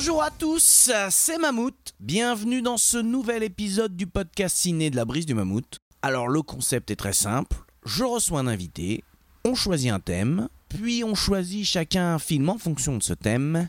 Bonjour à tous, c'est Mammouth. Bienvenue dans ce nouvel épisode du podcast ciné de la brise du Mammouth. Alors le concept est très simple. Je reçois un invité, on choisit un thème, puis on choisit chacun un film en fonction de ce thème,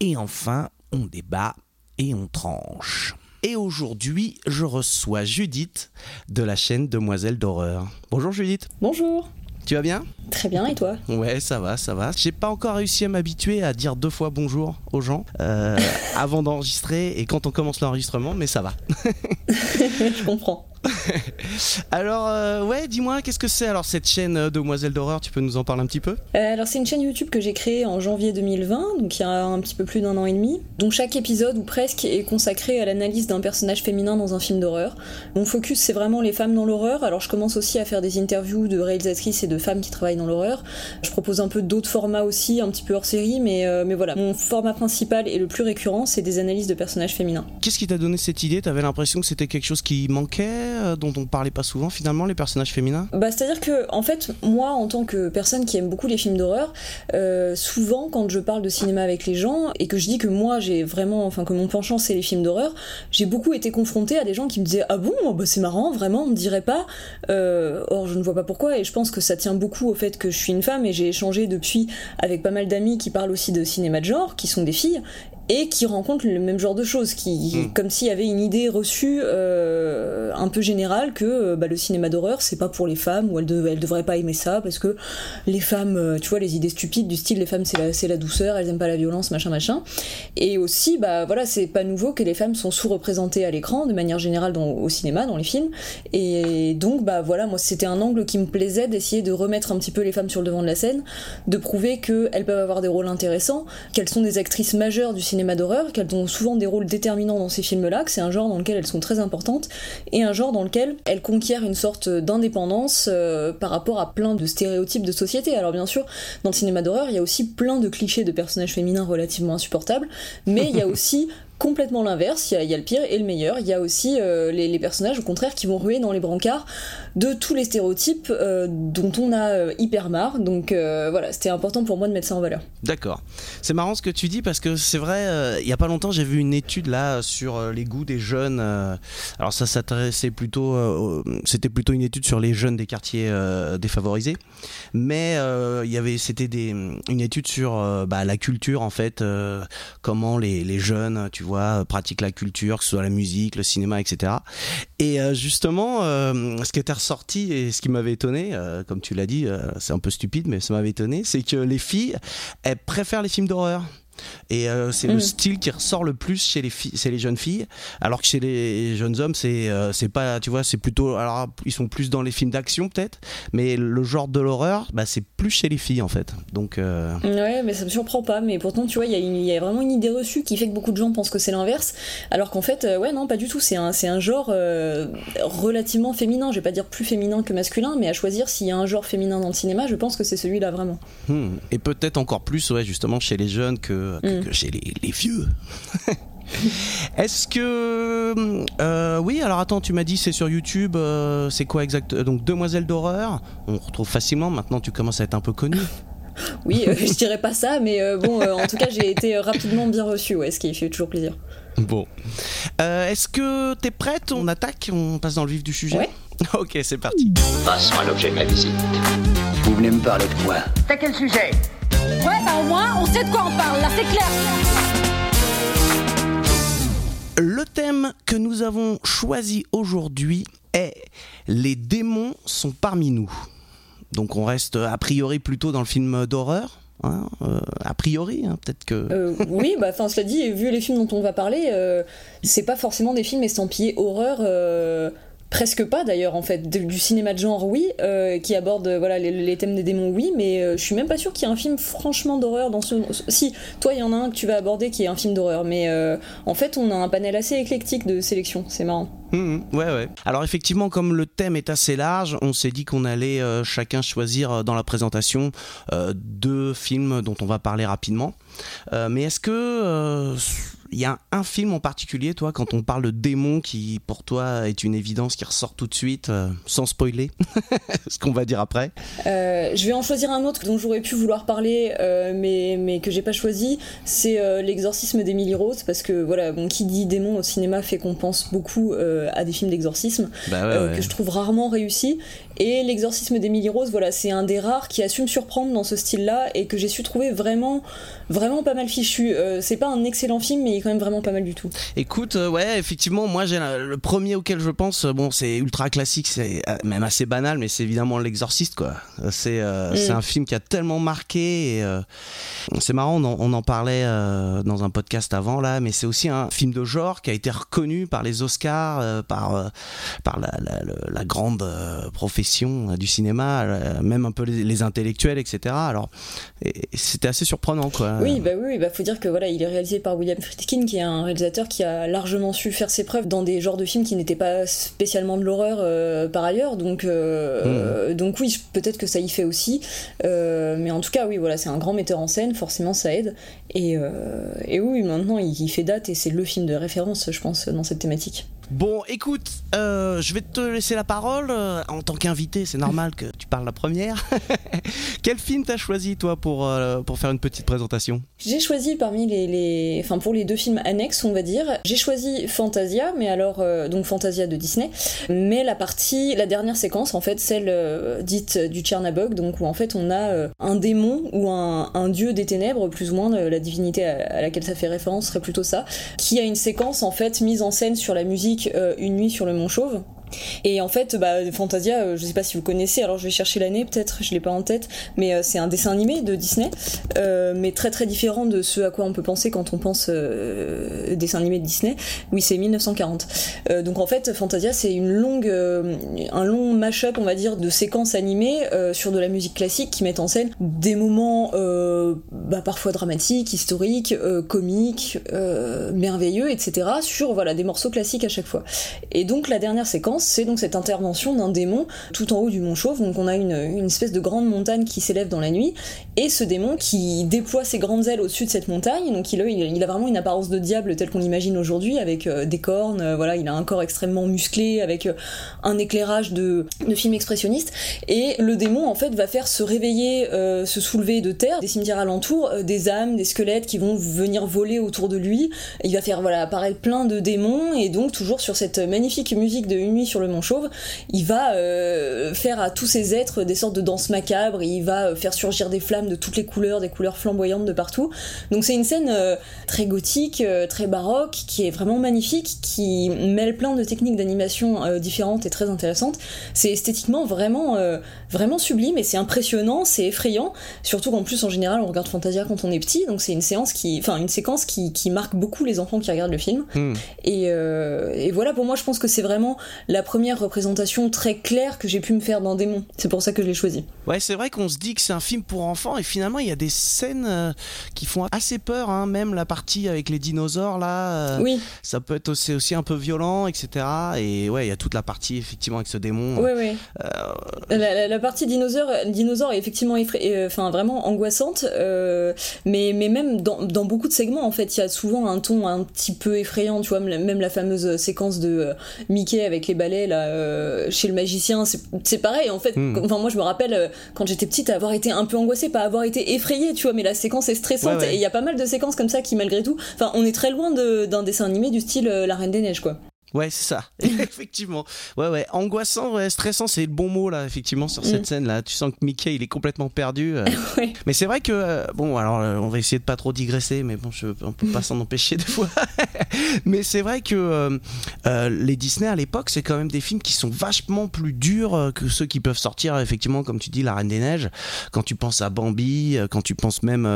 et enfin on débat et on tranche. Et aujourd'hui, je reçois Judith de la chaîne Demoiselle d'horreur. Bonjour Judith, Bonjour. Tu vas bien Très bien, et toi Ouais, ça va, ça va. J'ai pas encore réussi à m'habituer à dire deux fois bonjour aux gens euh, avant d'enregistrer et quand on commence l'enregistrement, mais ça va. Je comprends. Alors, euh, ouais, dis-moi, qu'est-ce que c'est alors cette chaîne euh, Demoiselle d'horreur? Tu peux nous en parler un petit peu? Euh, alors c'est une chaîne YouTube que j'ai créée en janvier 2020, donc il y a un petit peu plus d'un an et demi, dont chaque épisode ou presque est consacré à l'analyse d'un personnage féminin dans un film d'horreur. Mon focus c'est vraiment les femmes dans l'horreur, alors je commence aussi à faire des interviews de réalisatrices et de femmes qui travaillent dans l'horreur. Je propose un peu d'autres formats aussi, un petit peu hors série, mais, euh, mais voilà. Mon format principal et le plus récurrent c'est des analyses de personnages féminins. Qu'est-ce qui t'a donné cette idée? T'avais l'impression que c'était quelque chose qui manquait, euh, dont on parlait pas souvent finalement, les personnages féminins? Bah, c'est-à-dire que, en fait, moi, en tant que personne qui aime beaucoup les films d'horreur, euh, souvent, quand je parle de cinéma avec les gens et que je dis que moi, j'ai vraiment, enfin, que mon penchant c'est les films d'horreur, j'ai beaucoup été confrontée à des gens qui me disaient Ah bon, bah, c'est marrant, vraiment, on me dirait pas. Euh, or, je ne vois pas pourquoi, et je pense que ça tient beaucoup au fait que je suis une femme et j'ai échangé depuis avec pas mal d'amis qui parlent aussi de cinéma de genre, qui sont des filles, et qui rencontrent le même genre de choses, qui, Mm. comme s'il y avait une idée reçue euh, un peu générale que euh, bah, le cinéma d'horreur c'est pas pour les femmes ou elles, elles devraient pas aimer ça parce que les femmes, euh, tu vois, les idées stupides du style les femmes c'est la, douceur, elles aiment pas la violence, machin machin. Et aussi, bah voilà, c'est pas nouveau que les femmes sont sous-représentées à l'écran de manière générale dans- au cinéma, dans les films. Et donc, bah voilà, moi c'était un angle qui me plaisait d'essayer de remettre un petit peu les femmes sur le devant de la scène, de prouver qu'elles peuvent avoir des rôles intéressants, qu'elles sont des actrices majeures du cinéma d'horreur, qu'elles ont souvent des rôles déterminants dans ces films-là, que c'est un genre dans lequel elles sont très importantes, et un genre dans lequel elles conquièrent une sorte d'indépendance euh, par rapport à plein de stéréotypes de société. Alors bien sûr, dans le cinéma d'horreur, il y a aussi plein de clichés de personnages féminins relativement insupportables, mais il y a aussi complètement l'inverse, il y, a- le pire et le meilleur, il y a aussi euh, les, personnages au contraire qui vont ruer dans les brancards de tous les stéréotypes euh, dont on a euh, hyper marre, donc voilà, c'était important pour moi de mettre ça en valeur. D'accord. C'est marrant ce que tu dis parce que c'est vrai, il y a pas longtemps j'ai vu une étude là sur les goûts des jeunes. alors ça s'intéressait plutôt, c'était plutôt une étude sur les jeunes des quartiers défavorisés, mais il c'était une étude sur bah, la culture en fait, comment les jeunes, tu vois, pratiquent la culture, que ce soit la musique, le cinéma, etc. Et euh, justement, euh, ce qui était ressorti et ce qui m'avait étonné, euh, comme tu l'as dit, euh, c'est un peu stupide, mais ça m'avait étonné, c'est que les filles, elles préfèrent les films d'horreur. Et euh, c'est le Mhm. style qui ressort le plus chez les filles, c'est les jeunes filles, alors que chez les jeunes hommes, c'est euh, c'est pas, tu vois, c'est plutôt, alors ils sont plus dans les films d'action peut-être, mais le genre de l'horreur, bah c'est plus chez les filles en fait. Donc euh, Ouais, mais ça me surprend pas. Mais pourtant, tu vois, il y, y a vraiment une idée reçue qui fait que beaucoup de gens pensent que c'est l'inverse. Alors qu'en fait, ouais, non, pas du tout. C'est un, c'est un genre relativement féminin. Je vais pas dire plus féminin que masculin, mais à choisir s'il y a un genre féminin dans le cinéma, je pense que c'est celui-là vraiment. hmm, et peut-être encore plus, ouais, justement chez les jeunes que, que- Mm. que chez les, les vieux. Est-ce que euh, oui alors attends tu m'as dit c'est sur YouTube euh, c'est quoi exact donc Demoiselle d'horreur on retrouve facilement maintenant tu commences à être un peu connu Oui, euh, je dirais pas ça, mais euh, bon, euh, en tout cas, j'ai été euh, rapidement bien reçue, ouais, ce qui fait toujours plaisir. Bon. Euh, Est-ce que t'es prête? On attaque On passe dans le vif du sujet? Ouais. Ok, c'est parti. Passons à l'objet de ma visite. Vous venez me parler de quoi? T'as quel sujet? Ouais, bah au moins, on sait de quoi on parle, là, c'est clair. Le thème que nous avons choisi aujourd'hui est Les démons sont parmi nous. Donc on reste a priori plutôt dans le film d'horreur. hein, euh, a priori, hein, peut-être que. Euh, oui, bah, enfin, cela dit, vu les films dont on va parler, euh, c'est pas forcément des films estampillés horreur. Euh, presque pas d'ailleurs en fait. Du cinéma de genre oui euh, qui aborde voilà les, thèmes des démons oui mais euh, je suis même pas sûr qu'il y ait un film franchement d'horreur dans ce si toi il y en a un que tu vas aborder qui est un film d'horreur mais euh, en fait on a un panel assez éclectique de sélection c'est marrant. Mmh, ouais ouais. Alors effectivement comme le thème est assez large on s'est dit qu'on allait chacun choisir dans la présentation deux films dont on va parler rapidement. Mais est-ce que il y a un film en particulier, toi, quand on parle de démon, qui pour toi est une évidence qui ressort tout de suite, euh, sans spoiler, ce qu'on va dire après? Euh, Je vais en choisir un autre dont j'aurais pu vouloir parler, euh, mais, mais que j'ai pas choisi. C'est l'exorcisme d'Emily Rose, parce que voilà, bon, qui dit démon au cinéma fait qu'on pense beaucoup à des films d'exorcisme, bah que je trouve rarement réussis. Et l'exorcisme d'Emily Rose, voilà, c'est un des rares qui a su me surprendre dans ce style-là et que j'ai su trouver vraiment, vraiment pas mal fichu. c'est pas un excellent film, mais quand même vraiment pas mal du tout. Écoute, euh, ouais, effectivement, moi j'ai le premier auquel je pense, euh, bon, c'est ultra classique, c'est euh, même assez banal, mais c'est évidemment L'Exorciste, quoi. C'est mm. c'est un film qui a tellement marqué. Et, c'est marrant, on en, parlait dans un podcast avant là, mais c'est aussi un film de genre qui a été reconnu par les Oscars, par par la, la, grande profession du cinéma, même un peu les, intellectuels, etc. Alors, c'était assez surprenant, quoi. Oui, bah oui, bah faut dire que voilà, il est réalisé par William Friedkin qui est un réalisateur qui a largement su faire ses preuves dans des genres de films qui n'étaient pas spécialement de l'horreur euh, par ailleurs. Donc, euh, hmm. donc oui, peut-être que ça y fait aussi. Euh, mais en tout cas, oui, voilà, c'est un grand metteur en scène, forcément ça aide. Et, et oui, maintenant il fait date et c'est le film de référence, je pense, dans cette thématique. Bon, écoute, euh, je vais te laisser la parole. Euh, en tant qu'invité, c'est normal que tu parles la première. Quel film t'as choisi, toi, pour, euh, pour faire une petite présentation? J'ai choisi parmi les, les, Enfin, pour les deux films annexes, on va dire, j'ai choisi Fantasia, mais alors. donc Fantasia de Disney. Mais la partie. La dernière séquence, en fait, celle dite du Tchernabog, donc où en fait on a un démon ou un, un, dieu des ténèbres, plus ou moins, la divinité à, à laquelle ça fait référence serait plutôt ça, qui a une séquence, en fait, mise en scène sur la musique euh, Une nuit sur le Mont Chauve. Et en fait, bah, Fantasia, euh, je sais pas si vous connaissez, alors je vais chercher l'année peut-être, je l'ai pas en tête, mais euh, c'est un dessin animé de Disney, euh, mais très très différent de ce à quoi on peut penser quand on pense dessin animé de Disney. Oui, c'est 1940. donc en fait, Fantasia, c'est une longue, un long mash-up, on va dire, de séquences animées sur de la musique classique qui mettent en scène des moments bah, parfois dramatiques, historiques, comiques, merveilleux, etc. sur voilà des morceaux classiques à chaque fois. Et donc la dernière séquence c'est donc cette intervention d'un démon tout en haut du mont Chauve. Donc on a une, espèce de grande montagne qui s'élève dans la nuit, et ce démon qui déploie ses grandes ailes au-dessus de cette montagne. Donc il a, vraiment une apparence de diable telle qu'on l'imagine aujourd'hui, avec euh, des cornes, euh, voilà, il a un corps extrêmement musclé, avec euh, un éclairage de, de film expressionniste. Et le démon en fait va faire se réveiller, se soulever de terre, des cimetières alentours, des âmes, des squelettes qui vont venir voler autour de lui. Il va faire voilà apparaître plein de démons, et donc toujours sur cette magnifique musique de une nuit sur le Mont Chauve, il va euh, faire à tous ces êtres des sortes de danses macabres, il va euh, faire surgir des flammes de toutes les couleurs, des couleurs flamboyantes de partout. Donc c'est une scène euh, très gothique, très baroque, qui est vraiment magnifique, qui mêle plein de techniques d'animation différentes et très intéressantes. C'est esthétiquement vraiment, vraiment sublime et c'est impressionnant, c'est effrayant, surtout qu'en plus en général on regarde Fantasia quand on est petit, donc c'est une séance qui, enfin une séquence qui, marque beaucoup les enfants qui regardent le film. Hmm. Et, et voilà, pour moi je pense que c'est vraiment la première représentation très claire que j'ai pu me faire d'un démon. C'est pour ça que je l'ai choisi. Ouais, c'est vrai qu'on se dit que c'est un film pour enfants et finalement il y a des scènes euh, qui font assez peur, hein. même la partie avec les dinosaures là. Euh, oui. Ça peut être aussi, aussi, un peu violent, etc. Et ouais, il y a toute la partie effectivement avec ce démon. Oui, oui. Euh, la, partie dinosaure, dinosaure est effectivement enfin vraiment angoissante, mais, mais même dans, dans, beaucoup de segments en fait, il y a souvent un ton un petit peu effrayant, tu vois, même la fameuse séquence de Mickey avec les balais là euh, chez le magicien, c'est pareil en fait. Hmm. Enfin moi je me rappelle euh, quand j'étais petite avoir été un peu angoissée, pas avoir été effrayée, tu vois, mais la séquence est stressante et il y a pas mal de séquences comme ça qui malgré tout, enfin on est très loin d'un dessin animé du style euh, La Reine des Neiges quoi. Ouais, c'est ça. effectivement. Ouais, ouais. Angoissant, ouais, stressant, c'est le bon mot, là, effectivement, sur cette mm. scène-là. Tu sens que Mickey, il est complètement perdu. Euh. Mais c'est vrai que, euh, bon, alors, euh, on va essayer de pas trop digresser, mais bon, je, on peut pas s'en empêcher des fois. mais c'est vrai que les Disney à l'époque, c'est quand même des films qui sont vachement plus durs que ceux qui peuvent sortir, effectivement, comme tu dis, La Reine des Neiges. Quand tu penses à Bambi, quand tu penses même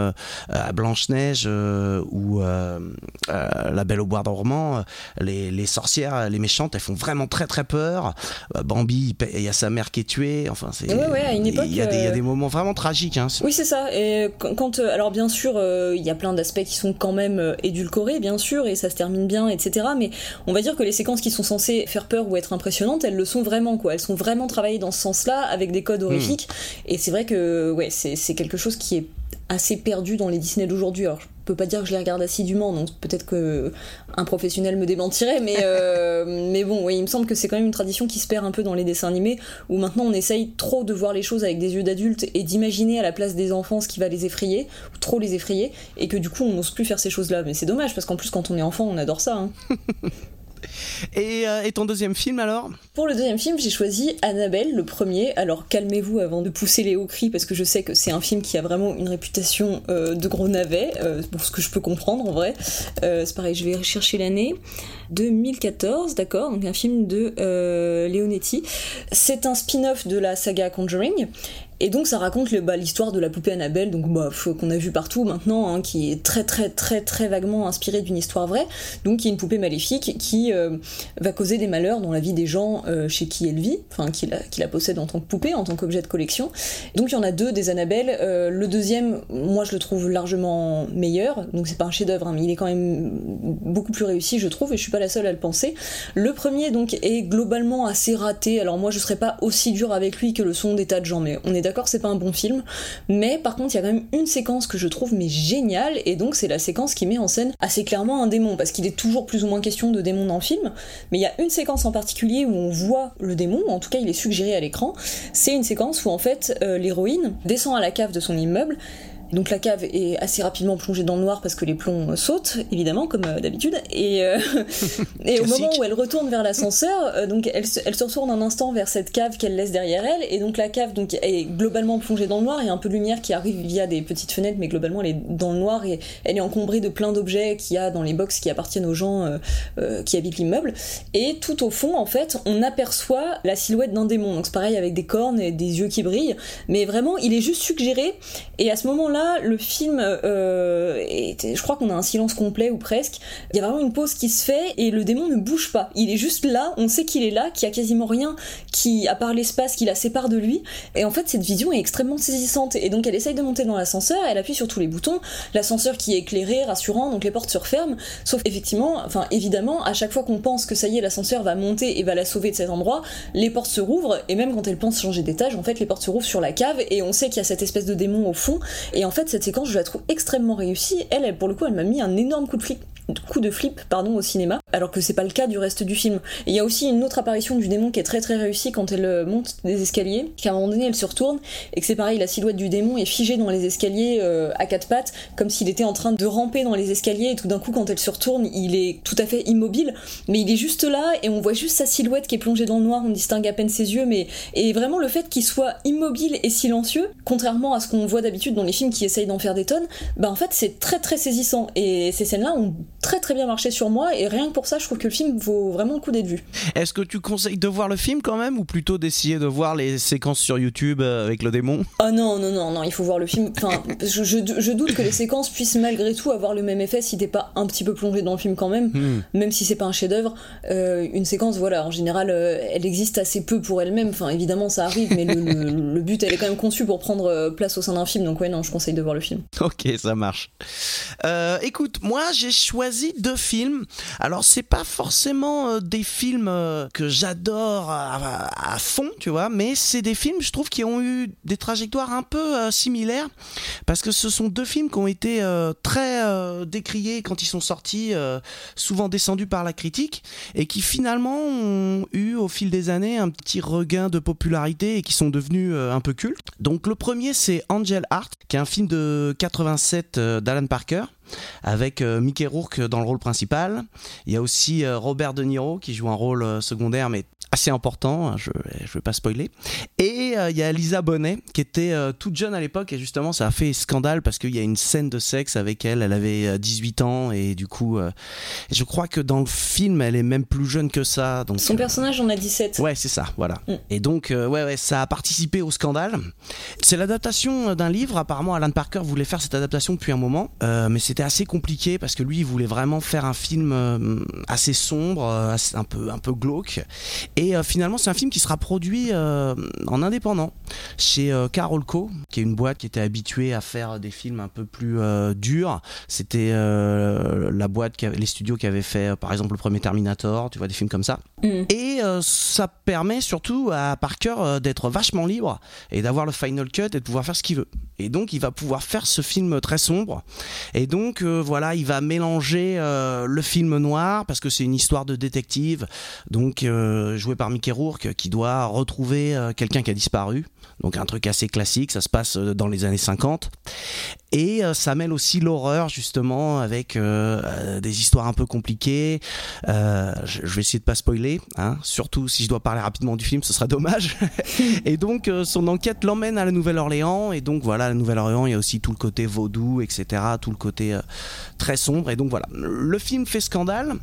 à Blanche-Neige ou La Belle au Bois dormant, les, les sorciers sorcières, les méchantes, elles font vraiment très très peur. Euh, Bambi, il y a sa mère qui est tuée. Enfin, c'est. Ouais, ouais, à une époque, Il y, a des- il y a euh, des moments vraiment tragiques. Hein. Oui, c'est ça. Et quand, euh, alors bien sûr, il y a plein d'aspects qui sont quand même édulcorés, bien sûr, et ça se termine bien, etc. Mais on va dire que les séquences qui sont censées faire peur ou être impressionnantes, elles le sont vraiment, quoi. Elles sont vraiment travaillées dans ce sens-là, avec des codes horrifiques. Et c'est vrai que, ouais, c'est quelque chose qui est assez perdu dans les Disney d'aujourd'hui. Alors, peux pas dire que je les regarde assidûment, donc peut-être que un professionnel me démentirait, mais, euh, mais bon, oui, il me semble que c'est quand même une tradition qui se perd un peu dans les dessins animés, où maintenant on essaye trop de voir les choses avec des yeux d'adulte et d'imaginer à la place des enfants ce qui va les effrayer, ou trop les effrayer, et que du coup on n'ose plus faire ces choses-là. Mais c'est dommage, parce qu'en plus quand on est enfant, on adore ça. hein. Et, euh, et ton deuxième film alors? Pour le deuxième film, j'ai choisi Annabelle, le premier. Alors calmez-vous avant de pousser les hauts cris parce que je sais que c'est un film qui a vraiment une réputation euh, de gros navet, euh, pour ce que je peux comprendre en vrai. C'est pareil, je vais chercher l'année. 2014, d'accord, donc un film de Leonetti. C'est un spin-off de la saga Conjuring. Et donc ça raconte le- bah, l'histoire de la poupée Annabelle, donc bah, qu'on a vu partout maintenant, hein, qui est très très très très vaguement inspirée d'une histoire vraie, donc qui est une poupée maléfique qui euh, va causer des malheurs dans la vie des gens euh, chez qui elle vit, enfin qui la, qui la possède en tant que poupée, en tant qu'objet de collection. Donc il y en a deux des Annabelle. Euh, le deuxième, moi je le trouve largement meilleur, donc c'est pas un chef-d'œuvre, hein, mais il est quand même beaucoup plus réussi, je trouve, et je suis pas la seule à le penser. Le premier donc est globalement assez raté. Alors moi je serais pas aussi dur avec lui que le son des tas de gens, mais on est d'accord, c'est pas un bon film. Mais par contre il y a quand même une séquence que je trouve mais géniale, et donc c'est la séquence qui met en scène assez clairement un démon, parce qu'il est toujours plus ou moins question de démon dans le film. Mais il y a une séquence en particulier où on voit le démon, en tout cas il est suggéré à l'écran. C'est une séquence où en fait euh, l'héroïne descend à la cave de son immeuble. Donc la cave est assez rapidement plongée dans le noir parce que les plombs sautent, évidemment, comme euh, d'habitude. Et, euh, et au moment où elle retourne vers l'ascenseur, euh, donc elle, se- elle se retourne un instant vers cette cave qu'elle laisse derrière elle. Et donc la cave donc, est globalement plongée dans le noir. Il y a un peu de lumière qui arrive via des petites fenêtres, mais globalement elle est dans le noir et elle est encombrée de plein d'objets qu'il y a dans les box qui appartiennent aux gens euh, qui habitent l'immeuble. Et tout au fond, en fait, on aperçoit la silhouette d'un démon. Donc c'est pareil avec des cornes et des yeux qui brillent. Mais vraiment, il est juste suggéré. Et à ce moment-là, le film, euh, je crois qu'on a un silence complet ou presque. Il y a vraiment une pause qui se fait et le démon ne bouge pas. Il est juste là. On sait qu'il est là, qu'il y a quasiment rien qui, à part l'espace, qui la sépare de lui. Et en fait, cette vision est extrêmement saisissante. Et donc, elle essaye de monter dans l'ascenseur. Elle appuie sur tous les boutons. L'ascenseur qui est éclairé, rassurant, donc les portes se referment. Sauf effectivement, enfin évidemment, à chaque fois qu'on pense que ça y est, l'ascenseur va monter et va la sauver de cet endroit, les portes se rouvrent et même quand elle pense changer d'étage, en fait, les portes se rouvrent sur la cave et on sait qu'il y a cette espèce de démon au fond. Et en fait, cette séquence, je la trouve extrêmement réussie. Elle, elle pour le coup, elle m'a mis un énorme coup de flip coup de flip pardon au cinéma alors que c'est pas le cas du reste du film. Il y a aussi une autre apparition du démon qui est très très réussie quand elle euh, monte des escaliers qu'à un moment donné elle se retourne et que c'est pareil la silhouette du démon est figée dans les escaliers euh, à quatre pattes comme s'il était en train de ramper dans les escaliers et tout d'un coup quand elle se retourne il est tout à fait immobile mais il est juste là et on voit juste sa silhouette qui est plongée dans le noir on distingue à peine ses yeux mais et vraiment le fait qu'il soit immobile et silencieux contrairement à ce qu'on voit d'habitude dans les films qui essayent d'en faire des tonnes bah en fait c'est très très saisissant. Et ces scènes là ont très très bien marché sur moi et rien que pour ça je trouve que le film vaut vraiment le coup d'être vu Est-ce que tu conseilles de voir le film quand même ou plutôt d'essayer de voir les séquences sur YouTube euh, avec le démon? Oh non, non, non, non, il faut voir le film. Enfin, je, je- je doute que les séquences puissent malgré tout avoir le même effet si t'es pas un petit peu plongé dans le film quand même, Hmm. même si c'est pas un chef-d'œuvre. Euh, une séquence, voilà, en général, euh, elle existe assez peu pour elle-même. Enfin, évidemment, ça arrive, mais le, le- le but, elle est quand même conçue pour prendre place au sein d'un film. Donc, ouais, non, je conseille de voir le film. Ok, ça marche. Euh, écoute, moi j'ai choisi deux films. Alors c'est pas forcément euh, des films euh, que j'adore à, fond, tu vois, mais c'est des films, je trouve, qui ont eu des trajectoires un peu euh, similaires, parce que ce sont deux films qui ont été très décriés quand ils sont sortis, souvent descendus par la critique, et qui finalement ont eu au fil des années un petit regain de popularité et qui sont devenus un peu cultes. Donc le premier c'est Angel Heart, qui est un film de 87 euh, d'Alan Parker avec euh, Mickey Rourke dans le rôle principal. Il y a aussi euh, Robert De Niro qui joue un rôle euh, secondaire mais assez important, hein, je je vais pas spoiler. Et il y a Lisa Bonet qui était toute jeune à l'époque et justement ça a fait scandale parce qu'il y a une scène de sexe avec elle, elle avait euh, 18 ans et du coup je crois que dans le film elle est même plus jeune que ça. Donc, Son personnage en a 17. Ouais, c'est ça, voilà. Mm. Et donc, ouais, ouais, ça a participé au scandale. C'est l'adaptation d'un livre. Apparemment, Alan Parker voulait faire cette adaptation depuis un moment, euh, mais c'était c'était assez compliqué parce que lui, il voulait vraiment faire un film euh, assez sombre, euh, un peu un peu glauque. Et euh, finalement, c'est un film qui sera produit en indépendant chez Carolco, qui est une boîte qui était habituée à faire des films un peu plus durs. C'était la boîte, qui avait- les studios qui avaient fait, par exemple, le premier Terminator, tu vois, des films comme ça. Mm. Et ça permet surtout à Parker d'être vachement libre et d'avoir le final cut et de pouvoir faire ce qu'il veut. Et donc il va pouvoir faire ce film très sombre. Et donc euh, voilà, il va mélanger euh, le film noir parce que c'est une histoire de détective, donc euh, joué par Mickey Rourke qui doit retrouver quelqu'un qui a disparu. Donc un truc assez classique, ça se passe euh, dans les années 50. Et euh, ça mêle aussi l'horreur justement avec euh, des histoires un peu compliquées. Euh, je, vais essayer de pas spoiler, hein, surtout si je dois parler rapidement du film, ce serait dommage. et donc euh, son enquête l'emmène à la Nouvelle-Orléans et donc voilà, la Nouvelle-Orléans, il y a aussi tout le côté vaudou, etc., tout le côté très sombre. Et donc voilà, le film fait scandale.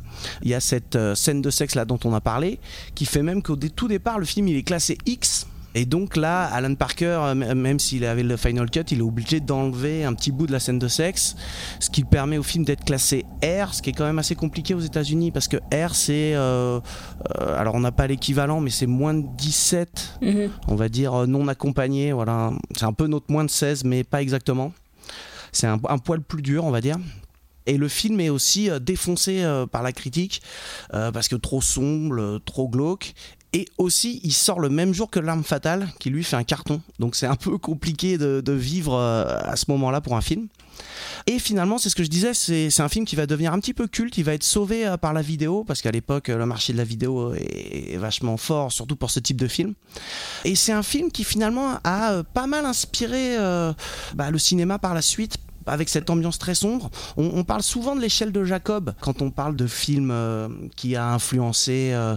Il y a cette scène de sexe là dont on a parlé, qui fait même qu'au tout départ, le film il est classé X. Et donc là, Alan Parker, euh, même s'il avait le final cut, il est obligé d'enlever un petit bout de la scène de sexe, ce qui permet au film d'être classé R, ce qui est quand même assez compliqué aux États-Unis parce que R c'est, euh, euh, alors on n'a pas l'équivalent, mais c'est moins de 17, Mhm. on va dire non accompagné. Voilà, c'est un peu notre moins de 16, mais pas exactement. C'est un, un poil plus dur, on va dire. Et le film est aussi défoncé par la critique euh, parce que trop sombre, trop glauque. Et aussi, il sort le même jour que L'arme fatale, qui lui fait un carton. Donc c'est un peu compliqué de, de vivre euh, à ce moment-là pour un film. Et finalement, c'est ce que je disais, c'est un film qui va devenir un petit peu culte, il va être sauvé euh, par la vidéo, parce qu'à l'époque, euh, le marché de la vidéo est, vachement fort, surtout pour ce type de film. Et c'est un film qui finalement a pas mal inspiré bah, le cinéma par la suite avec cette ambiance très sombre. On, parle souvent de l'échelle de Jacob quand on parle de films euh, qui a influencé euh,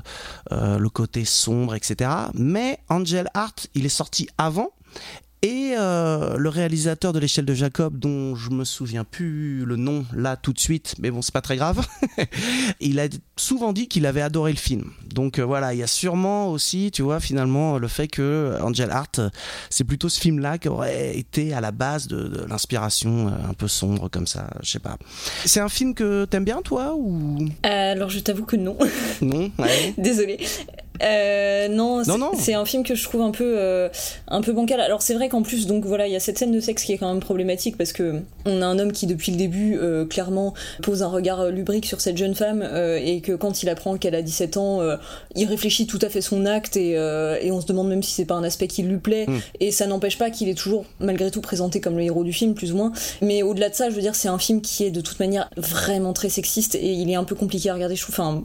euh, le côté sombre, etc. Mais Angel Heart, il est sorti avant. Et euh, le réalisateur de l'échelle de Jacob, dont je me souviens plus le nom là tout de suite, mais bon, c'est pas très grave, il a souvent dit qu'il avait adoré le film. Donc euh, voilà, il y a sûrement aussi, tu vois, finalement, le fait que Angel Heart, euh, c'est plutôt ce film-là qui aurait été à la base de, de l'inspiration euh, un peu sombre comme ça, je sais pas. C'est un film que t'aimes bien, toi, ou? Euh, alors je t'avoue que non. non Ouais. Désolée. Euh, non, c'est- un film que je trouve un peu, euh, un peu bancal. Alors c'est vrai qu'en plus, donc voilà, il y a cette scène de sexe qui est quand même problématique parce que on a un homme qui depuis le début, euh, clairement, pose un regard euh, lubrique sur cette jeune femme euh, et que quand il apprend qu'elle a 17 ans, euh, il réfléchit tout à fait son acte et, euh, et on se demande même si c'est pas un aspect qui lui plaît. Mm. Et ça n'empêche pas qu'il est toujours malgré tout présenté comme le héros du film, plus ou moins. Mais au-delà de ça, je veux dire, c'est un film qui est de toute manière vraiment très sexiste et il est un peu compliqué à regarder. Je trouve. Enfin,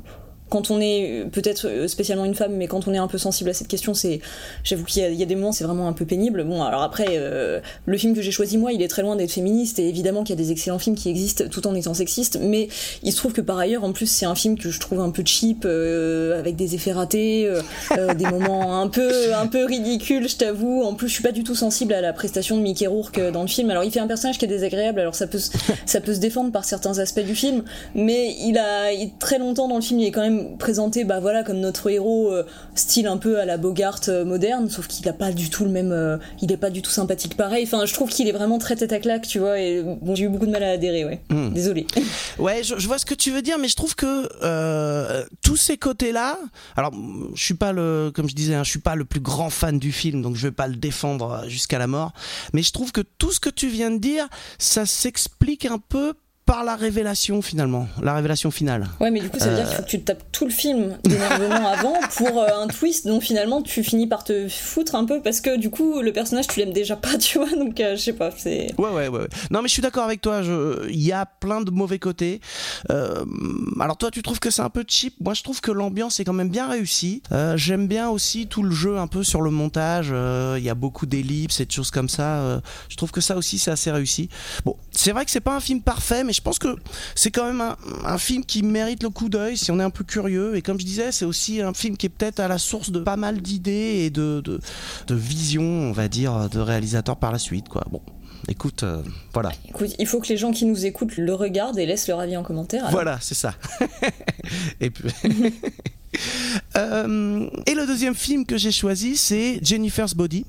quand on est peut-être euh, spécialement une femme, mais quand on est un peu sensible à cette question, c'est, j'avoue qu'il y, a- des moments, c'est vraiment un peu pénible. Bon, alors après, euh, le film que j'ai choisi moi, il est très loin d'être féministe, et évidemment qu'il y a des excellents films qui existent tout en étant sexistes, mais il se trouve que par ailleurs, en plus, c'est un film que je trouve un peu cheap, euh, avec des effets ratés, euh, euh, des moments un peu, un peu ridicules, je t'avoue. En plus, je suis pas du tout sensible à la prestation de Mickey Rourke dans le film. Alors, il fait un personnage qui est désagréable, alors ça peut, ça peut se défendre par certains aspects du film, mais il a il- très longtemps dans le film, il est quand même présenté, bah voilà, comme notre héros, euh, style un peu à la Bogart euh, moderne, sauf qu'il a pas du tout le même, euh, il est pas du tout sympathique pareil. Enfin, je trouve qu'il est vraiment très tête à claque, tu vois, et bon, j'ai eu beaucoup de mal à adhérer, ouais. Mm. Désolé. Ouais, je, je vois ce que tu veux dire, mais je trouve que tous ces côtés-là. Alors, je suis pas le, comme je disais, hein, je suis pas le plus grand fan du film, donc je vais pas le défendre jusqu'à la mort. Mais je trouve que tout ce que tu viens de dire, ça s'explique un peu par la révélation finalement, la révélation finale. Ouais, mais du coup, ça veut dire qu'il faut que tu te tapes tout le film d'énervement avant pour euh, un twist dont finalement tu finis par te foutre un peu parce que du coup, le personnage, tu l'aimes déjà pas, tu vois, donc euh, je sais pas, c'est. Ouais, ouais, ouais. Non, mais je suis d'accord avec toi. je- Il y a plein de mauvais côtés. Euh, alors toi, tu trouves que c'est un peu cheap? Moi, je trouve que l'ambiance est quand même bien réussie. Euh, J'aime bien aussi tout le jeu un peu sur le montage. Euh, Il y a beaucoup d'ellipses et de choses comme ça. Euh, je trouve que ça aussi, c'est assez réussi. Bon, c'est vrai que c'est pas un film parfait, mais je pense que c'est quand même un, un film qui mérite le coup d'œil si on est un peu curieux. Et comme je disais, c'est aussi un film qui est peut-être à la source de pas mal d'idées et de, de, de visions, on va dire, de réalisateurs par la suite. Quoi. Bon, écoute, euh, voilà. Écoute, il faut que les gens qui nous écoutent le regardent et laissent leur avis en commentaire. alors. Voilà, c'est ça. et, puis... Euh, et le deuxième film que j'ai choisi, c'est Jennifer's Body,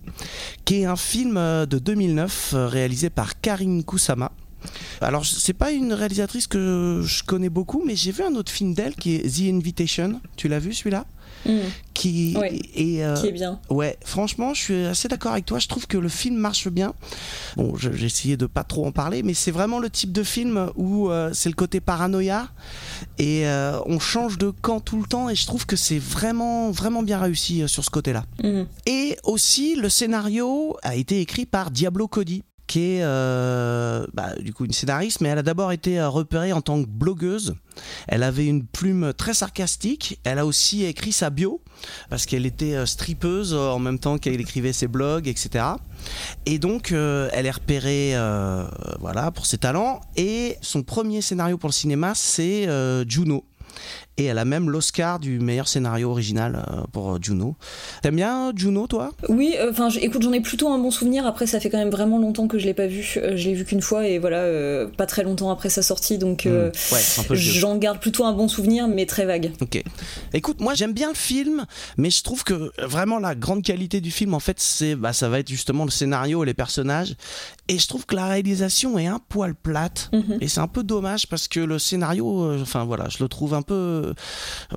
qui est un film euh, de 2009 euh, réalisé par Karine Kusama. Alors c'est pas une réalisatrice que je connais beaucoup, mais j'ai vu un autre film d'elle qui est The Invitation. Tu l'as vu celui-là Mm. qui Oui. est euh, Qui est bien. Ouais, franchement, je suis assez d'accord avec toi. Je trouve que le film marche bien. Bon, j'ai essayé de pas trop en parler, mais c'est vraiment le type de film où euh, c'est le côté paranoïa et euh, on change de camp tout le temps. Et je trouve que c'est vraiment, vraiment bien réussi sur ce côté-là. Mhm. Et aussi, le scénario a été écrit par Diablo Cody qui est euh, bah, du coup une scénariste, mais elle a d'abord été euh, repérée en tant que blogueuse. Elle avait une plume très sarcastique. Elle a aussi écrit sa bio parce qu'elle était euh, strippeuse euh, en même temps qu'elle écrivait ses blogs, etc. Et donc, elle est repérée, voilà, pour ses talents. Et son premier scénario pour le cinéma, c'est Juno. Et elle a même l'Oscar du meilleur scénario original euh, pour euh, Juno. T'aimes bien Juno, toi? Oui, euh, enfin, écoute, j'en ai plutôt un bon souvenir. Après, ça fait quand même vraiment longtemps que je l'ai pas vu. Euh, je l'ai vu qu'une fois et voilà, euh, pas très longtemps après sa sortie, donc euh, Hmm. Ouais, j'en garde plutôt un bon souvenir, mais très vague. Ok. Écoute, moi j'aime bien le film, mais je trouve que vraiment la grande qualité du film, en fait, c'est, bah, ça va être justement le scénario et les personnages. Et je trouve que la réalisation est un poil plate. Mhm. Et c'est un peu dommage parce que le scénario, euh, enfin voilà, je le trouve un peu.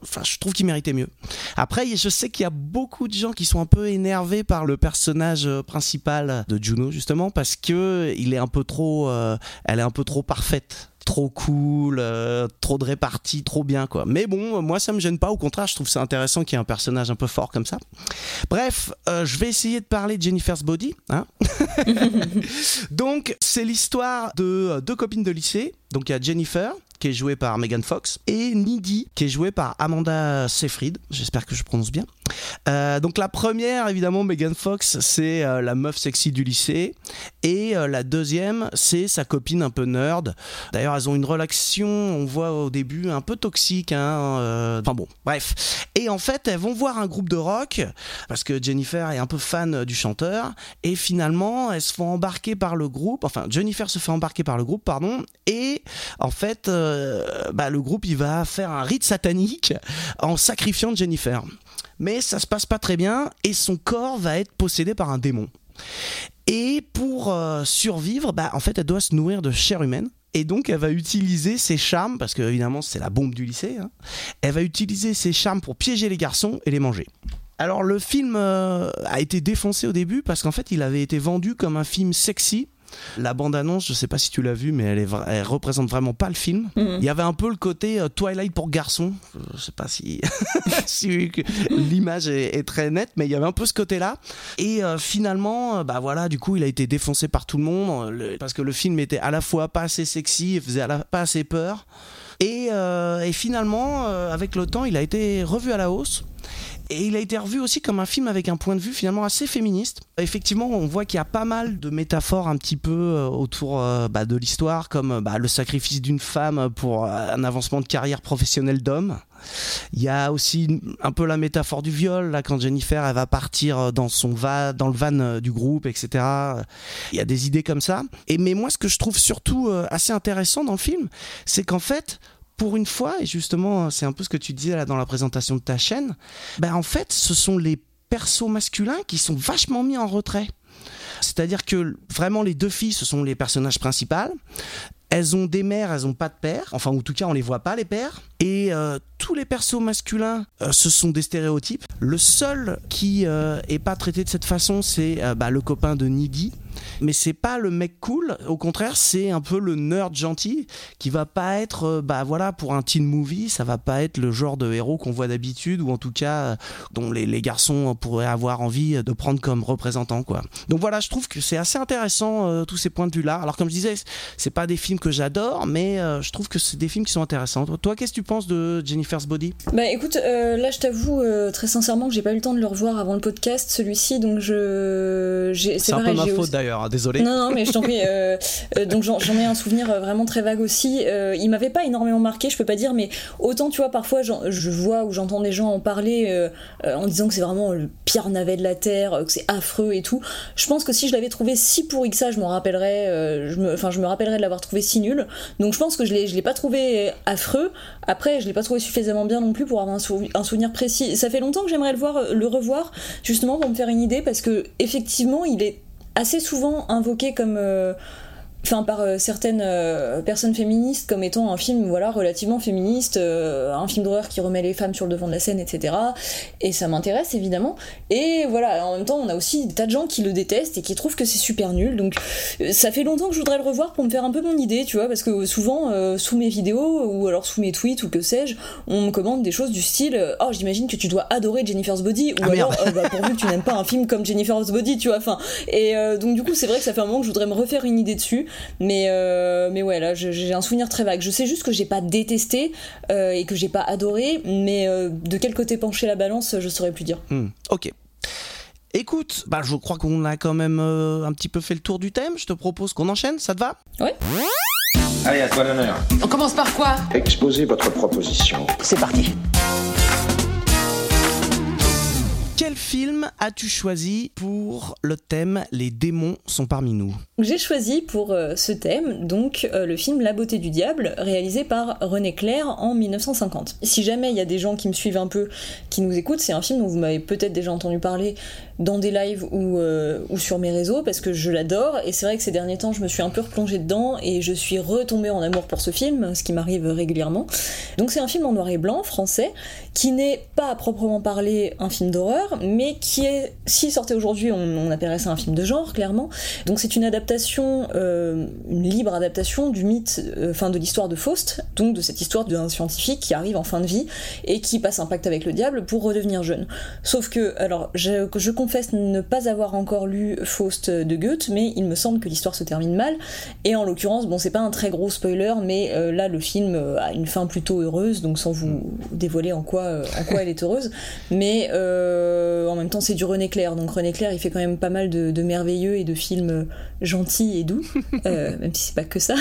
Enfin, je trouve qu'il méritait mieux. Après, je sais qu'il y a beaucoup de gens qui sont un peu énervés par le personnage euh, principal de Juno, justement, parce que il est un peu trop. euh, elle est un peu trop parfaite. Trop cool, euh, trop de répartie, trop bien quoi. Mais bon, moi ça me gêne pas, au contraire, je trouve ça intéressant qu'il y ait un personnage un peu fort comme ça. Bref, euh, je vais essayer de parler de Jennifer's Body. Hein Donc, c'est l'histoire de deux copines de lycée. Donc, il y a Jennifer, qui est jouée par Megan Fox, et Needy, qui est jouée par Amanda Seyfried. J'espère que je prononce bien. Euh, donc, la première, évidemment, Megan Fox, c'est euh, la meuf sexy du lycée. Et euh, la deuxième, c'est sa copine un peu nerd. D'ailleurs, elles ont une relation, on voit au début, un peu toxique. Hein, Enfin bon, bref. Et en fait, elles vont voir un groupe de rock, parce que Jennifer est un peu fan du chanteur. Et finalement, elles se font embarquer par le groupe. Enfin, Jennifer se fait embarquer par le groupe, pardon. Et en fait, euh, bah, le groupe, il va faire un rite satanique en sacrifiant Jennifer. Mais ça se passe pas très bien et son corps va être possédé par un démon. Et pour euh, survivre, bah, en fait, elle doit se nourrir de chair humaine. Et donc, elle va utiliser ses charmes, parce que évidemment, c'est la bombe du lycée. hein. Elle va utiliser ses charmes pour piéger les garçons et les manger. Alors, le film euh, a été défoncé au début parce qu'en fait, il avait été vendu comme un film sexy. La bande-annonce, je sais pas si tu l'as vu, mais elle, est vra- elle représente vraiment pas le film. Mhm. Il y avait un peu le côté euh, Twilight pour garçons. Je sais pas si, si l'image est, est très nette, mais il y avait un peu ce côté-là. Et euh, finalement, euh, bah voilà, du coup, il a été défoncé par tout le monde le- parce que le film était à la fois pas assez sexy et faisait à la, pas assez peur. Et, euh, et finalement, avec le temps, il a été revu à la hausse. Et il a été revu aussi comme un film avec un point de vue finalement assez féministe. Effectivement, on voit qu'il y a pas mal de métaphores un petit peu euh, autour euh, bah, de l'histoire, comme euh, bah, le sacrifice d'une femme pour un avancement de carrière professionnelle d'homme. Il y a aussi un peu la métaphore du viol, là, quand Jennifer elle va partir dans son va, dans le van du groupe, etc. Il y a des idées comme ça. Et mais moi, ce que je trouve surtout assez intéressant dans le film, c'est qu'en fait, pour une fois, et justement, c'est un peu ce que tu disais dans la présentation de ta chaîne, ben en fait, ce sont les persos masculins qui sont vachement mis en retrait. C'est-à-dire que vraiment les deux filles, ce sont les personnages principaux. Elles ont des mères, elles ont pas de père. Enfin, en tout cas, on les voit pas les pères. Et euh, tous les persos masculins, euh, ce sont des stéréotypes. Le seul qui euh, est pas traité de cette façon, c'est euh, bah, le copain de Needy. Mais c'est pas le mec cool. Au contraire, c'est un peu le nerd gentil qui va pas être, euh, bah voilà, pour un teen movie, ça va pas être le genre de héros qu'on voit d'habitude ou en tout cas euh, dont les, les garçons pourraient avoir envie de prendre comme représentant, quoi. Donc voilà, je trouve que c'est assez intéressant euh, tous ces points de vue-là. Alors comme je disais, c'est pas des films que j'adore, mais euh, je trouve que c'est des films qui sont intéressants. Toi, qu'est-ce que tu penses de Jennifer's Body? Bah écoute, euh, là je t'avoue euh, très sincèrement que j'ai pas eu le temps de le revoir avant le podcast, celui-ci, donc je. C'est un peu ma faute aussi- d'ailleurs, hein, désolé. Non, non, mais je t'en prie. euh, euh, donc j'en ai un souvenir euh, vraiment très vague aussi. Euh, il m'avait pas énormément marqué, je peux pas dire, mais autant tu vois, parfois je vois ou j'entends des gens en parler en disant que c'est vraiment le pire navet de la terre, que c'est affreux et tout. Je pense que si je l'avais trouvé si pourri que ça, je m'en rappellerais. je me, enfin, je me rappellerais de l'avoir trouvé si nul. Donc je pense que je l'ai, pas trouvé affreux. Après, je l'ai pas trouvé suffisamment bien non plus pour avoir un, sou- un souvenir précis. Ça fait longtemps que j'aimerais le voir, le revoir, justement pour me faire une idée, parce que effectivement, il est assez souvent invoqué comme euh, enfin par euh, certaines euh, personnes féministes comme étant un film voilà relativement féministe, euh, un film d'horreur qui remet les femmes sur le devant de la scène, etc. Et ça m'intéresse évidemment. Et voilà, en même temps, on a aussi des tas de gens qui le détestent et qui trouvent que c'est super nul. Donc euh, ça fait longtemps que je voudrais le revoir pour me faire un peu mon idée, tu vois, parce que souvent euh, sous mes vidéos ou alors sous mes tweets ou que sais-je, on me commande des choses du style euh, oh j'imagine que tu dois adorer Jennifer's Body ou Ah, alors bah, pourvu que tu n'aimes pas un film comme Jennifer's Body, tu vois. Enfin et euh, donc du coup c'est vrai que ça fait un moment que je voudrais me refaire une idée dessus. Mais, euh, mais ouais, là, j'ai un souvenir très vague. Je sais juste que j'ai pas détesté euh, et que j'ai pas adoré, mais euh, de quel côté pencher la balance, je saurais plus dire. Hmm, ok. Écoute, bah, je crois qu'on a quand même euh, un petit peu fait le tour du thème. Je te propose qu'on enchaîne, ça te va? Ouais. Allez, à toi l'honneur. On commence par quoi? Exposez votre proposition. C'est parti. Quel film as-tu choisi pour le thème Les démons sont parmi nous J'ai choisi pour euh, ce thème donc euh, le film La beauté du diable réalisé par René Clair en 1950. Si jamais il y a des gens qui me suivent un peu, qui nous écoutent, c'est un film dont vous m'avez peut-être déjà entendu parler dans des lives ou, euh, ou sur mes réseaux parce que je l'adore et c'est vrai que ces derniers temps je me suis un peu replongée dedans et je suis retombée en amour pour ce film, ce qui m'arrive régulièrement. Donc c'est un film en noir et blanc français qui n'est pas à proprement parler un film d'horreur mais qui est, s'il sortait aujourd'hui on, on appellerait ça un film de genre clairement. Donc c'est une adaptation, euh, une libre adaptation du mythe, euh, enfin de l'histoire de Faust, donc de cette histoire d'un scientifique qui arrive en fin de vie et qui passe un pacte avec le diable pour redevenir jeune. Sauf que, alors, je, je confesse ne pas avoir encore lu Faust de Goethe, mais il me semble que l'histoire se termine mal. Et en l'occurrence, bon, c'est pas un très gros spoiler, mais euh, là, le film a une fin plutôt heureuse, donc sans vous dévoiler en quoi, en quoi elle est heureuse. Mais euh, en même temps, c'est du René Clair, donc René Clair, il fait quand même pas mal de, de merveilleux et de films euh, gentils et doux, euh, même si c'est pas que ça.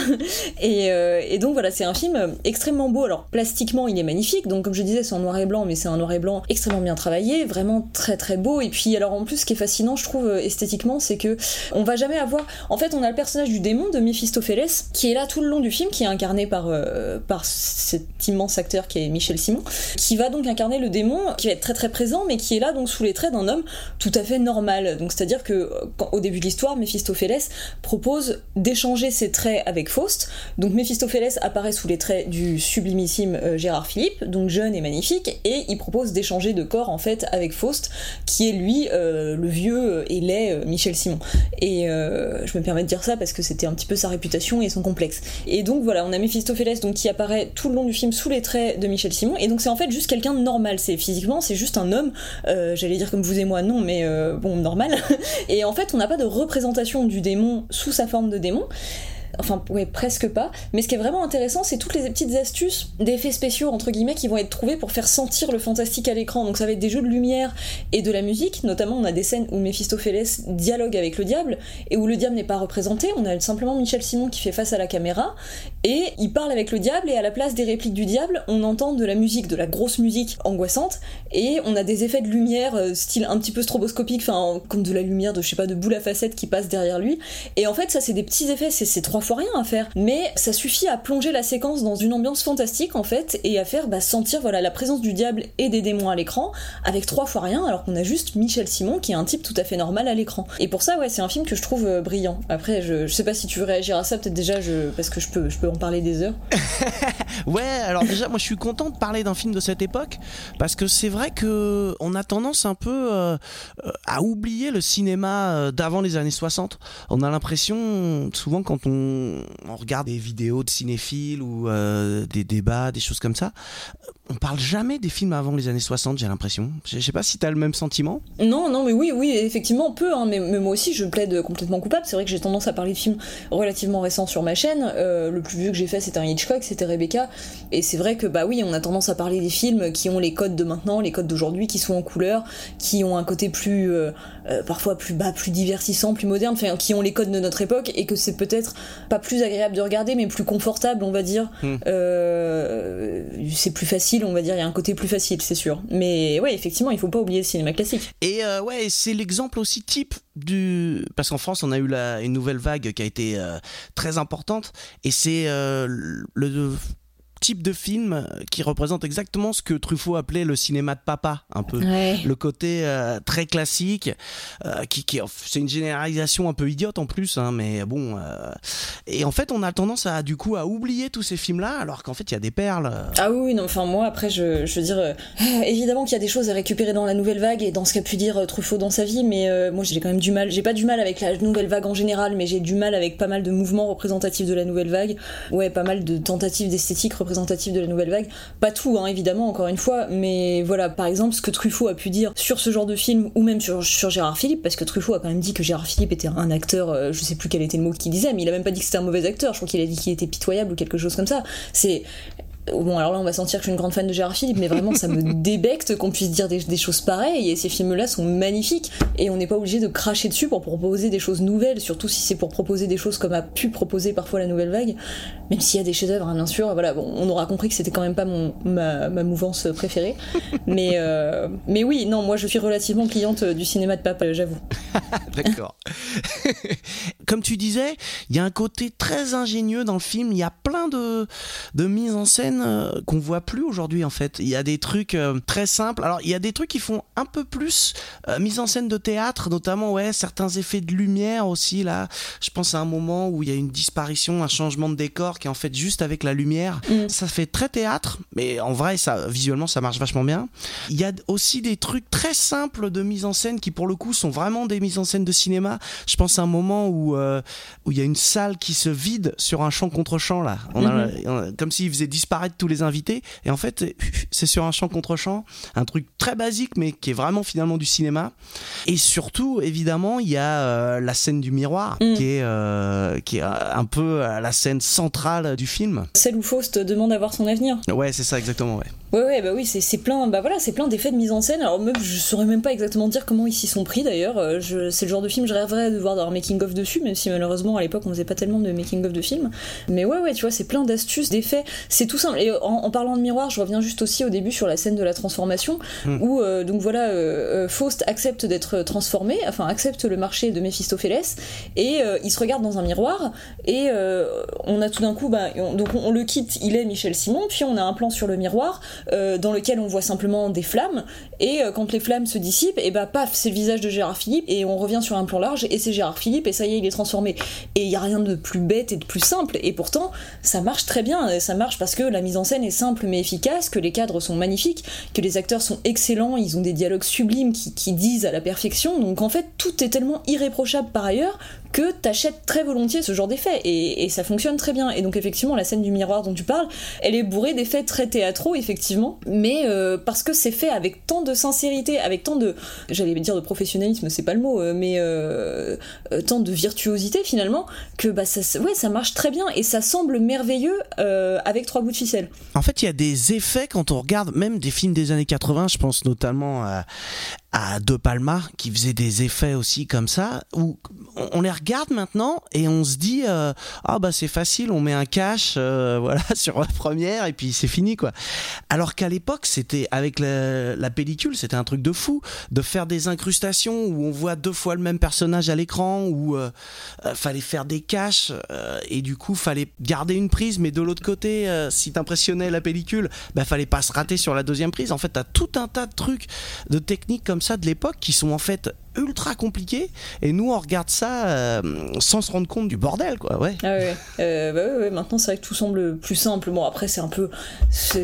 Et, euh, et donc voilà, c'est un film extrêmement beau. Alors plastiquement, il est magnifique. Donc comme je disais, c'est en noir et blanc, mais c'est un noir et blanc extrêmement bien travaillé, vraiment très très beau. Et puis alors en plus, ce qui est fascinant, je trouve euh, esthétiquement, c'est que on va jamais avoir. En fait, on a le personnage du démon de Mephistopheles qui est là tout le long du film, qui est incarné par euh, par cet immense acteur qui est Michel Simon, qui va donc incarner le démon, qui va être très très présent, mais qui est là donc sous les traits d'un homme tout à fait normal. Donc c'est-à-dire que au début de l'histoire, Mephistopheles propose d'échanger ses traits avec Faust. Donc Mephistopheles apparaît sous les traits du sublimissime euh, Gérard Philippe, donc jeune et magnifique, et il propose d'échanger de corps en fait avec Faust, qui est lui euh, le vieux et laid euh, Michel Simon. Et je me permets de dire ça parce que c'était un petit peu sa réputation et son complexe. Et donc voilà, on a Mephistopheles donc qui apparaît tout le long du film sous les traits de Michel Simon, et donc c'est en fait juste quelqu'un de normal. C'est physiquement, c'est juste un homme. euh, Dire comme vous et moi, non, mais euh, bon, normal. et en fait, on n'a pas de représentation du démon sous sa forme de démon. Enfin, presque pas. Mais ce qui est vraiment intéressant, c'est toutes les petites astuces d'effets spéciaux, entre guillemets, qui vont être trouvés pour faire sentir le fantastique à l'écran. Donc ça va être des jeux de lumière et de la musique. Notamment, on a des scènes où Mephistopheles dialogue avec le diable et où le diable n'est pas représenté. On a simplement Michel Simon qui fait face à la caméra et il parle avec le diable et à la place des répliques du diable, on entend de la musique, de la grosse musique angoissante et on a des effets de lumière euh, style un petit peu stroboscopique, enfin comme de la lumière de je sais pas de boule à facettes qui passe derrière lui. Et en fait, ça c'est des petits effets, c'est c'est trois fois rien à faire, mais ça suffit à plonger la séquence dans une ambiance fantastique en fait et à faire bah, sentir voilà la présence du diable et des démons à l'écran avec trois fois rien alors qu'on a juste Michel Simon qui est un type tout à fait normal à l'écran. Et pour ça ouais, c'est un film que je trouve euh, brillant. Après je, je sais pas si tu veux réagir à ça peut-être déjà je parce que je peux je peux en parler des heures. Ouais, alors déjà, moi je suis content de parler d'un film de cette époque parce que c'est vrai que on a tendance un peu euh, euh, à oublier le cinéma d'avant les années 60. On a l'impression, souvent quand on, on regarde des vidéos de cinéphiles ou euh, des débats, des choses comme ça, on parle jamais des films avant les années 60, j'ai l'impression. Je sais pas si t'as le même sentiment. Non, non, mais oui, oui, effectivement, on peut, hein, mais, mais moi aussi, je plaide complètement coupable. C'est vrai que j'ai tendance à parler de films relativement récents sur ma chaîne. Euh, le plus vieux que j'ai fait, c'était un Hitchcock, c'était Rebecca. Et c'est vrai que, bah oui, on a tendance à parler des films qui ont les codes de maintenant, les codes d'aujourd'hui, qui sont en couleur, qui ont un côté plus, euh, euh, parfois plus bas, plus divertissant, plus moderne, enfin, qui ont les codes de notre époque, et que c'est peut-être pas plus agréable de regarder, mais plus confortable, on va dire. Hmm. C'est plus facile, on va dire, il y a un côté plus facile, c'est sûr. Mais ouais, effectivement, il faut pas oublier le cinéma classique. Et euh, ouais, c'est l'exemple aussi type du parce qu'en France on a eu la, une nouvelle vague qui a été euh, très importante et c'est euh, le type de film qui représente exactement ce que Truffaut appelait le cinéma de papa, un peu. Ouais. Le côté euh, très classique, euh, qui, qui c'est une généralisation un peu idiote en plus, hein, mais bon. euh, et en fait, on a tendance à du coup à oublier tous ces films-là, alors qu'en fait, il y a des perles. Ah oui, non, enfin moi après je, je veux dire évidemment qu'il y a des choses à récupérer dans la nouvelle vague et dans ce qu'a pu dire Truffaut dans sa vie, mais moi j'ai quand même du mal, j'ai pas du mal avec la nouvelle vague en général, mais j'ai du mal avec pas mal de mouvements représentatifs de la nouvelle vague, ouais pas mal de tentatives d'esthétique représentatives de la nouvelle vague, pas tout hein, évidemment encore une fois, mais voilà par exemple ce que Truffaut a pu dire sur ce genre de film ou même sur, sur Gérard Philippe, parce que Truffaut a quand même dit que Gérard Philippe était un acteur, euh, je sais plus quel était le mot qu'il disait, mais il a même pas dit que c'était un mauvais acteur, je crois qu'il a dit qu'il était pitoyable ou quelque chose comme ça, c'est Bon, alors là, on va sentir que je suis une grande fan de Gérard Philippe, mais vraiment, ça me débecte qu'on puisse dire des, des choses pareilles. Et ces films-là sont magnifiques. Et on n'est pas obligé de cracher dessus pour proposer des choses nouvelles, surtout si c'est pour proposer des choses comme a pu proposer parfois la nouvelle vague. Même s'il y a des chefs-d'œuvre, hein, bien sûr. Voilà, bon, on aura compris que c'était quand même pas mon, ma, ma mouvance préférée. Mais, euh, mais oui, non, moi, je suis relativement cliente du cinéma de papa, j'avoue. D'accord. Comme tu disais, il y a un côté très ingénieux dans le film. Il y a plein de, de mises en scène euh, qu'on voit plus aujourd'hui en fait. Il y a des trucs euh, très simples. Alors il y a des trucs qui font un peu plus euh, mise en scène de théâtre, notamment ouais certains effets de lumière aussi là. Je pense à un moment où il y a une disparition, un changement de décor en fait juste avec la lumière. Mm. Ça fait très théâtre, mais en vrai ça visuellement ça marche vachement bien. Il y a aussi des trucs très simples de mise en scène qui pour le coup sont vraiment des mises en scène de cinéma. Je pense à un moment où euh, où il y a une salle qui se vide sur un champ contre champ là. On a, on a- comme s'il faisait disparaître tous les invités et en fait c'est sur un champ contre champ, un truc très basique mais qui est vraiment finalement du cinéma. Et surtout évidemment il y a euh, la scène du miroir Mm. qui est euh, qui est un peu la scène centrale du film. Celle où Faust demande à voir son avenir. Ouais c'est ça exactement ouais. Ouais, ouais, bah oui, c'est c'est plein, bah voilà, c'est plein d'effets de mise en scène. Alors même, je saurais même pas exactement dire comment ils s'y sont pris d'ailleurs. Euh, je- C'est le genre de film, je rêverais de voir un making of dessus, même si malheureusement à l'époque on faisait pas tellement de making of de films. Mais ouais, ouais, tu vois, c'est plein d'astuces, d'effets, c'est tout simple. Et en, en parlant de miroir, je reviens juste aussi au début sur la scène de la transformation, où euh, donc voilà, euh, euh, Faust accepte d'être transformé, enfin accepte le marché de Méphistophélès, et euh, il se regarde dans un miroir, et euh, on a tout d'un coup, bah, on- donc on, on le quitte, il est Michel Simon, puis on a un plan sur le miroir euh, dans lequel on voit simplement des flammes et euh, quand les flammes se dissipent et bah paf c'est le visage de Gérard Philippe et on revient sur un plan large et c'est Gérard Philippe et ça y est il est transformé. Et il y a rien de plus bête et de plus simple et pourtant ça marche très bien ça marche parce que la mise en scène est simple mais efficace que les cadres sont magnifiques que les acteurs sont excellents ils ont des dialogues sublimes qui disent à la perfection donc en fait tout est tellement irréprochable par ailleurs que t'achètes très volontiers ce genre d'effet et, ça fonctionne très bien. Et donc effectivement la scène du miroir dont tu parles elle est bourrée d'effets très théâtraux effectivement mais euh, parce que c'est fait avec tant de sincérité avec tant de j'allais dire de professionnalisme c'est pas le mot euh, mais euh, tant de virtuosité finalement que bah ça ouais ça marche très bien et ça semble merveilleux avec trois bouts de ficelle. En fait, il y a des effets quand on regarde même des films des années 80, je pense notamment à, à De Palma qui faisait des effets aussi comme ça où on, les regarde maintenant et on se dit euh, ah bah c'est facile, on met un cache euh, voilà sur la première et puis c'est fini quoi. Alors qu'à l'époque, c'était avec la, pellicule, c'était un truc de fou de faire des incrustations où on voit deux fois le même personnage à l'écran où euh, euh, fallait faire des caches euh, et du coup fallait garder une prise mais de l'autre côté si t'impressionnais la pellicule bah fallait pas se rater sur la deuxième prise en fait t'as tout un tas de trucs de techniques comme ça de l'époque qui sont en fait ultra compliqués et nous on regarde ça euh, sans se rendre compte du bordel quoi ouais Ah ouais, euh, bah ouais, ouais, maintenant c'est vrai que tout semble plus simple. Bon après c'est un peu,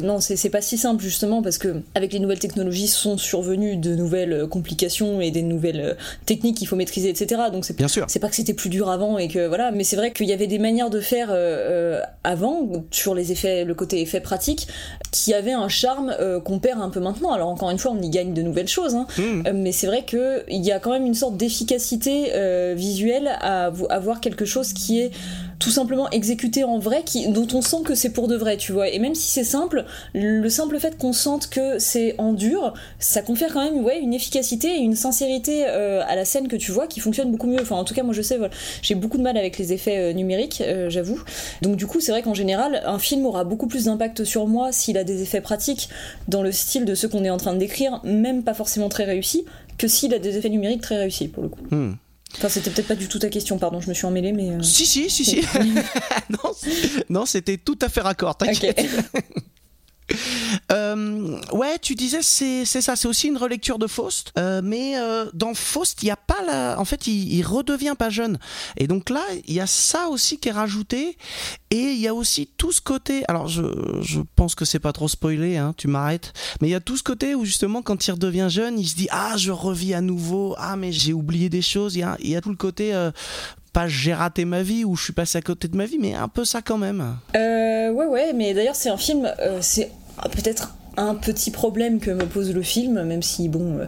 non c'est c'est pas si simple justement parce que avec les nouvelles technologies sont survenues de nouvelles euh, complications et des nouvelles techniques qu'il faut maîtriser etc. Donc c'est bien sûr c'est pas que c'était plus dur avant et que voilà, mais c'est vrai qu'il y avait des manières de faire euh, avant sur les effets, le côté effet pratique, qui avait un charme qu'on perd un peu maintenant. Alors encore une fois, on y gagne de nouvelles choses, hein, Mmh. euh, mais c'est vrai que il y a quand même une sorte d'efficacité euh, visuelle à vo- avoir quelque chose qui est tout simplement exécuté en vrai, dont on sent que c'est pour de vrai, tu vois. Et même si c'est simple, le simple fait qu'on sente que c'est en dur, ça confère quand même ouais, une efficacité et une sincérité euh, à la scène que tu vois qui fonctionne beaucoup mieux. Enfin, en tout cas, moi je sais, j'ai beaucoup de mal avec les effets euh, numériques, j'avoue. Donc du coup, c'est vrai qu'en général, un film aura beaucoup plus d'impact sur moi s'il a des effets pratiques dans le style de ceux qu'on est en train de décrire, même pas forcément très réussis, que s'il a des effets numériques très réussis pour le coup. Hmm. Enfin, c'était peut-être pas du tout ta question, pardon, je me suis emmêlée, mais. euh, Si, si, si, si. non, c'était tout à fait raccord, t'inquiète. Euh, ouais, tu disais c'est ça, c'est aussi une relecture de Faust, euh, mais euh, dans Faust il y a pas la, en fait il, redevient pas jeune, et donc là il y a ça aussi qui est rajouté, et il y a aussi tout ce côté, alors je, je pense que c'est pas trop spoilé, hein, tu m'arrêtes, mais il y a tout ce côté où justement quand il redevient jeune, il se dit ah je revis à nouveau, ah mais j'ai oublié des choses, il y a, il y a tout le côté pas j'ai raté ma vie ou je suis passé à côté de ma vie, mais un peu ça quand même. Euh, ouais, ouais, mais d'ailleurs, c'est un film, euh, c'est peut-être un petit problème que me pose le film, même si bon, euh,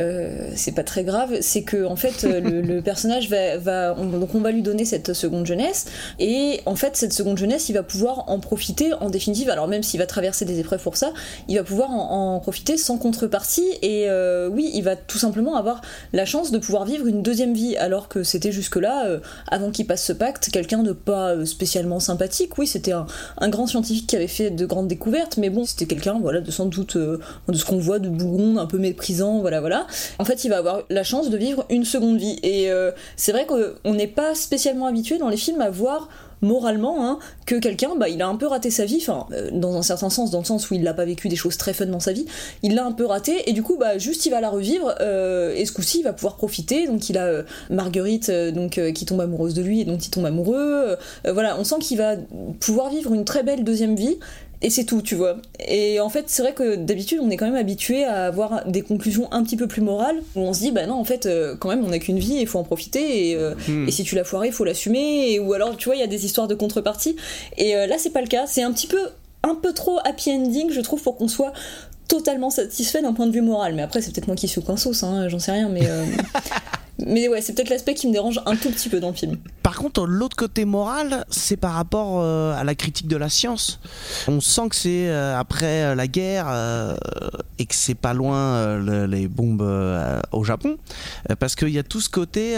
euh, c'est pas très grave, c'est que en fait euh, le, personnage va, va on, donc on va lui donner cette seconde jeunesse et en fait cette seconde jeunesse, il va pouvoir en profiter en définitive. Alors même s'il va traverser des épreuves pour ça, il va pouvoir en, profiter sans contrepartie et oui, il va tout simplement avoir la chance de pouvoir vivre une deuxième vie alors que c'était jusque là, avant qu'il passe ce pacte, quelqu'un de pas spécialement sympathique. Oui, c'était un, un grand scientifique qui avait fait de grandes découvertes, mais bon, c'était quelqu'un, voilà, de sans doute euh, de ce qu'on voit de bougon, un peu méprisant, voilà, voilà. En fait, il va avoir la chance de vivre une seconde vie. Et euh, c'est vrai qu'on n'est pas spécialement habitué dans les films à voir moralement hein, que quelqu'un bah il a un peu raté sa vie. Enfin euh, dans un certain sens dans le sens où il n'a pas vécu des choses très fun dans sa vie il l'a un peu raté. Et du coup bah juste il va la revivre et ce coup-ci il va pouvoir profiter. Donc il a Marguerite donc qui tombe amoureuse de lui et dont il tombe amoureux. Voilà on sent qu'il va pouvoir vivre une très belle deuxième vie et c'est tout, tu vois. Et en fait, c'est vrai que d'habitude, on est quand même habitué à avoir des conclusions un petit peu plus morales, où on se dit, bah non, en fait, euh, quand même, on n'a qu'une vie, il faut en profiter, et, euh, Hmm. et si tu l'as foiré, il faut l'assumer, et, ou alors, tu vois, il y a des histoires de contrepartie. Et euh, là, c'est pas le cas. C'est un petit peu, un peu trop happy ending, je trouve, pour qu'on soit totalement satisfait d'un point de vue moral. Mais après, c'est peut-être moi qui suis au coin sauce, hein, j'en sais rien, mais. euh, Mais ouais, c'est peut-être l'aspect qui me dérange un tout petit peu dans le film. Par contre, l'autre côté moral, c'est par rapport euh, à la critique de la science. On sent que c'est euh, après euh, la guerre euh, et que c'est pas loin le- les bombes au Japon, parce qu'il y a tout ce côté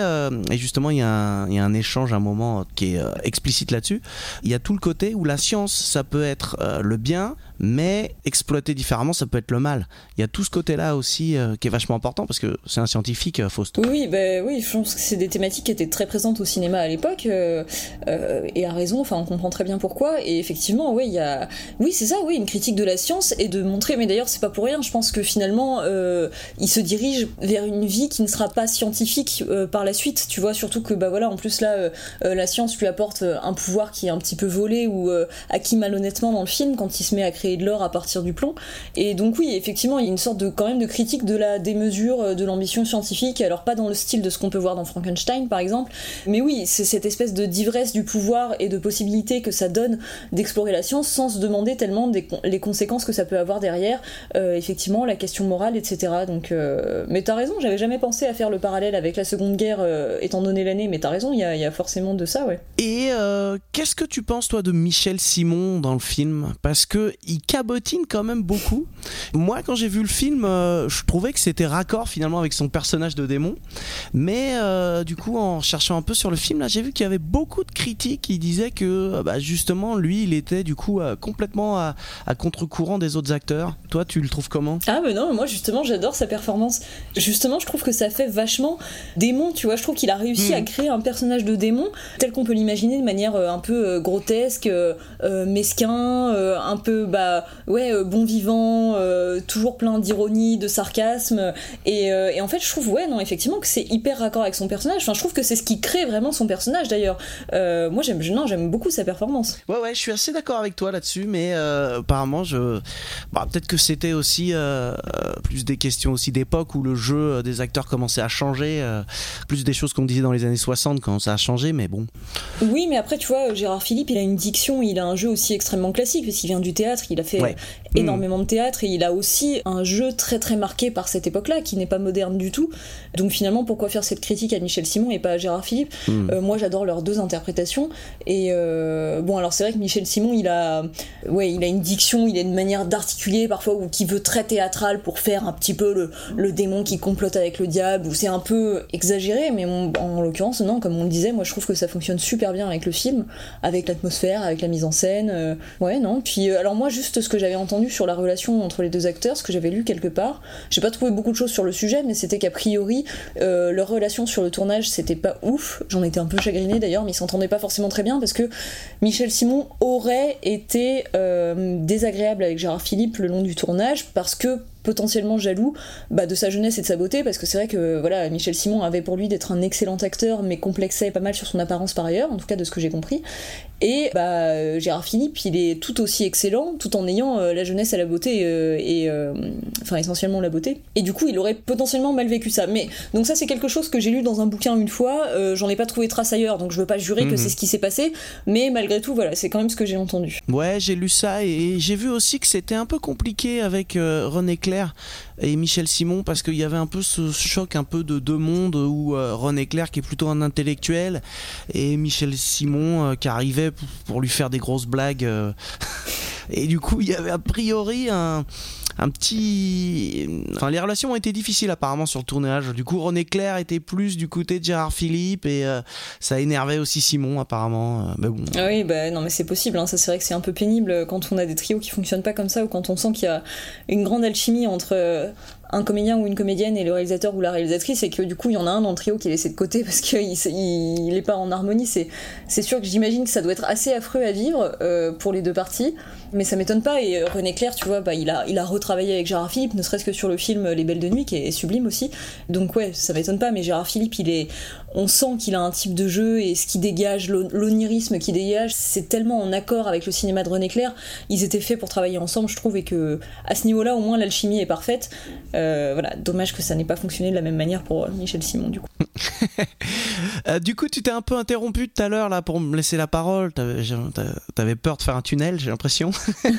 et justement il y, a un- il y a un échange, un moment qui est explicite là-dessus. Il y a tout le côté où la science, ça peut être le bien, mais exploité différemment, ça peut être le mal. Il y a tout ce côté-là aussi qui est vachement important parce que c'est un scientifique, Faust. Oui, oui, bah, oui, je pense que c'est des thématiques qui étaient très présentes au cinéma à l'époque, euh, euh, et à raison, enfin on comprend très bien pourquoi, et effectivement, oui, il y a... Oui, c'est ça, oui, une critique de la science, et de montrer, mais d'ailleurs c'est pas pour rien, je pense que finalement, euh, il se dirige vers une vie qui ne sera pas scientifique euh, par la suite, tu vois, surtout que, bah voilà, en plus là, euh, euh, la science lui apporte euh, un pouvoir qui est un petit peu volé ou euh, acquis malhonnêtement dans le film, quand il se met à créer de l'or à partir du plomb, et donc oui, effectivement, il y a une sorte de, quand même de critique de la démesure, euh, de l'ambition scientifique, alors pas dans le style de ce qu'on peut voir dans Frankenstein par exemple, mais oui, c'est cette espèce de d'ivresse du pouvoir et de possibilité que ça donne d'explorer la science sans se demander tellement les conséquences que ça peut avoir derrière, euh, effectivement, la question morale, etc. Donc, euh, mais t'as raison, j'avais jamais pensé à faire le parallèle avec la Seconde Guerre, euh, étant donné l'année, mais t'as raison, il y, a- y a forcément de ça, ouais. Et qu'est-ce que tu penses toi de Michel Simon dans le film? Parce que il cabotine quand même beaucoup. Moi, quand j'ai vu le film, je trouvais que c'était raccord finalement avec son personnage de démon. Mais euh, du coup, en cherchant un peu sur le film, là, j'ai vu qu'il y avait beaucoup de critiques qui disaient que euh, bah, justement, lui, il était du coup euh, complètement à, à contre-courant des autres acteurs. Toi, tu le trouves comment? Ah mais non, moi justement j'adore sa performance. Justement je trouve que ça fait vachement démon, tu vois, je trouve qu'il a réussi à créer un personnage de démon tel qu'on peut l'imaginer de manière euh, un peu grotesque, mesquin, un peu bah ouais bon vivant, toujours plein d'ironie, de sarcasme et, et en fait je trouve ouais non effectivement que c'est hyper raccord avec son personnage. Enfin je trouve que c'est ce qui crée vraiment son personnage d'ailleurs. Euh, moi j'aime non j'aime beaucoup sa performance. Ouais, ouais, je suis assez d'accord avec toi là-dessus, mais euh, apparemment, je, bah, peut-être que c'était aussi euh, plus des questions aussi d'époque où le jeu des acteurs commençait à changer, plus des choses qu'on disait dans les années 60 quand ça a changé, mais bon. Oui, mais après, tu vois, Gérard Philippe, il a une diction, il a un jeu aussi extrêmement classique, parce qu'il vient du théâtre, il a fait Ouais. Euh, énormément de théâtre, et il a aussi un jeu très très marqué par cette époque-là, qui n'est pas moderne du tout. Donc finalement, pourquoi faire cette critique à Michel Simon et pas à Gérard Philippe Hmm. Euh, Moi, j'adore leurs deux interprétations. Et euh, bon, alors c'est vrai que Michel Simon, il a, ouais, il a une diction, il a une manière d'articuler parfois, ou qui veut très théâtral pour faire un petit peu le, le démon qui complote avec le diable, ou c'est un peu exagéré, mais on- en l'occurrence, non, comme on le disait, moi je trouve que ça fonctionne super bien avec le film, avec l'atmosphère, avec la mise en scène. euh, ouais, non. Puis alors moi, juste ce que j'avais entendu sur la relation entre les deux acteurs, ce que j'avais lu quelque part. J'ai pas trouvé beaucoup de choses sur le sujet, mais c'était qu'a priori, euh, leur relation sur le tournage, c'était pas ouf. J'en étais un peu chagrinée d'ailleurs, mais ils s'entendaient pas forcément très bien parce que Michel Simon aurait été euh, désagréable avec Gérard Philippe le long du tournage parce que potentiellement jaloux bah, de sa jeunesse et de sa beauté, parce que c'est vrai que voilà, Michel Simon avait pour lui d'être un excellent acteur, mais complexait pas mal sur son apparence par ailleurs, en tout cas de ce que j'ai compris. Et bah, Gérard Philippe, il est tout aussi excellent, tout en ayant euh, la jeunesse et la beauté, euh, et euh, enfin essentiellement la beauté. Et du coup, il aurait potentiellement mal vécu ça. Mais donc ça, c'est quelque chose que j'ai lu dans un bouquin une fois. J'en ai pas trouvé trace ailleurs, donc je veux pas jurer que Mhm. c'est ce qui s'est passé. Mais malgré tout, voilà, c'est quand même ce que j'ai entendu. Ouais, j'ai lu ça et j'ai vu aussi que c'était un peu compliqué avec euh, René Clair et Michel Simon parce qu'il y avait un peu ce choc un peu de deux mondes où euh, René Clair qui est plutôt un intellectuel et Michel Simon euh, qui arrivait pour, pour lui faire des grosses blagues euh, et du coup il y avait a priori un un petit. Enfin, les relations ont été difficiles apparemment sur le tournage. Du coup, René Clair était plus du côté de Gérard Philippe et euh, ça énervait aussi Simon apparemment. Euh, Mais bon. Ah oui, bah non, mais c'est possible. hein. Ça, c'est vrai que c'est un peu pénible quand on a des trios qui fonctionnent pas comme ça ou quand on sent qu'il y a une grande alchimie entre euh, un comédien ou une comédienne et le réalisateur ou la réalisatrice et que du coup il y en a un dans le trio qui est laissé de côté parce qu'il il, pas en harmonie. C'est sûr que j'imagine que ça doit être assez affreux à vivre euh, pour les deux parties, mais ça m'étonne pas. Et euh, René Clair, tu vois, bah, il a il a retravaillé avec Gérard Philippe, ne serait-ce que sur le film Les Belles de Nuit qui est sublime aussi. Donc ouais, ça m'étonne pas. Mais Gérard Philippe, il est on sent qu'il a un type de jeu et ce qui dégage, l'on- l'onirisme qui dégage, c'est tellement en accord avec le cinéma de René Clair. Ils étaient faits pour travailler ensemble, je trouve, et que à ce niveau-là, au moins, l'alchimie est parfaite. Euh, voilà, dommage que ça n'ait pas fonctionné de la même manière pour Michel Simon, du coup. Euh, du coup, tu t'es un peu interrompu tout à l'heure là pour me laisser la parole. T'avais peur de faire un tunnel, j'ai l'impression.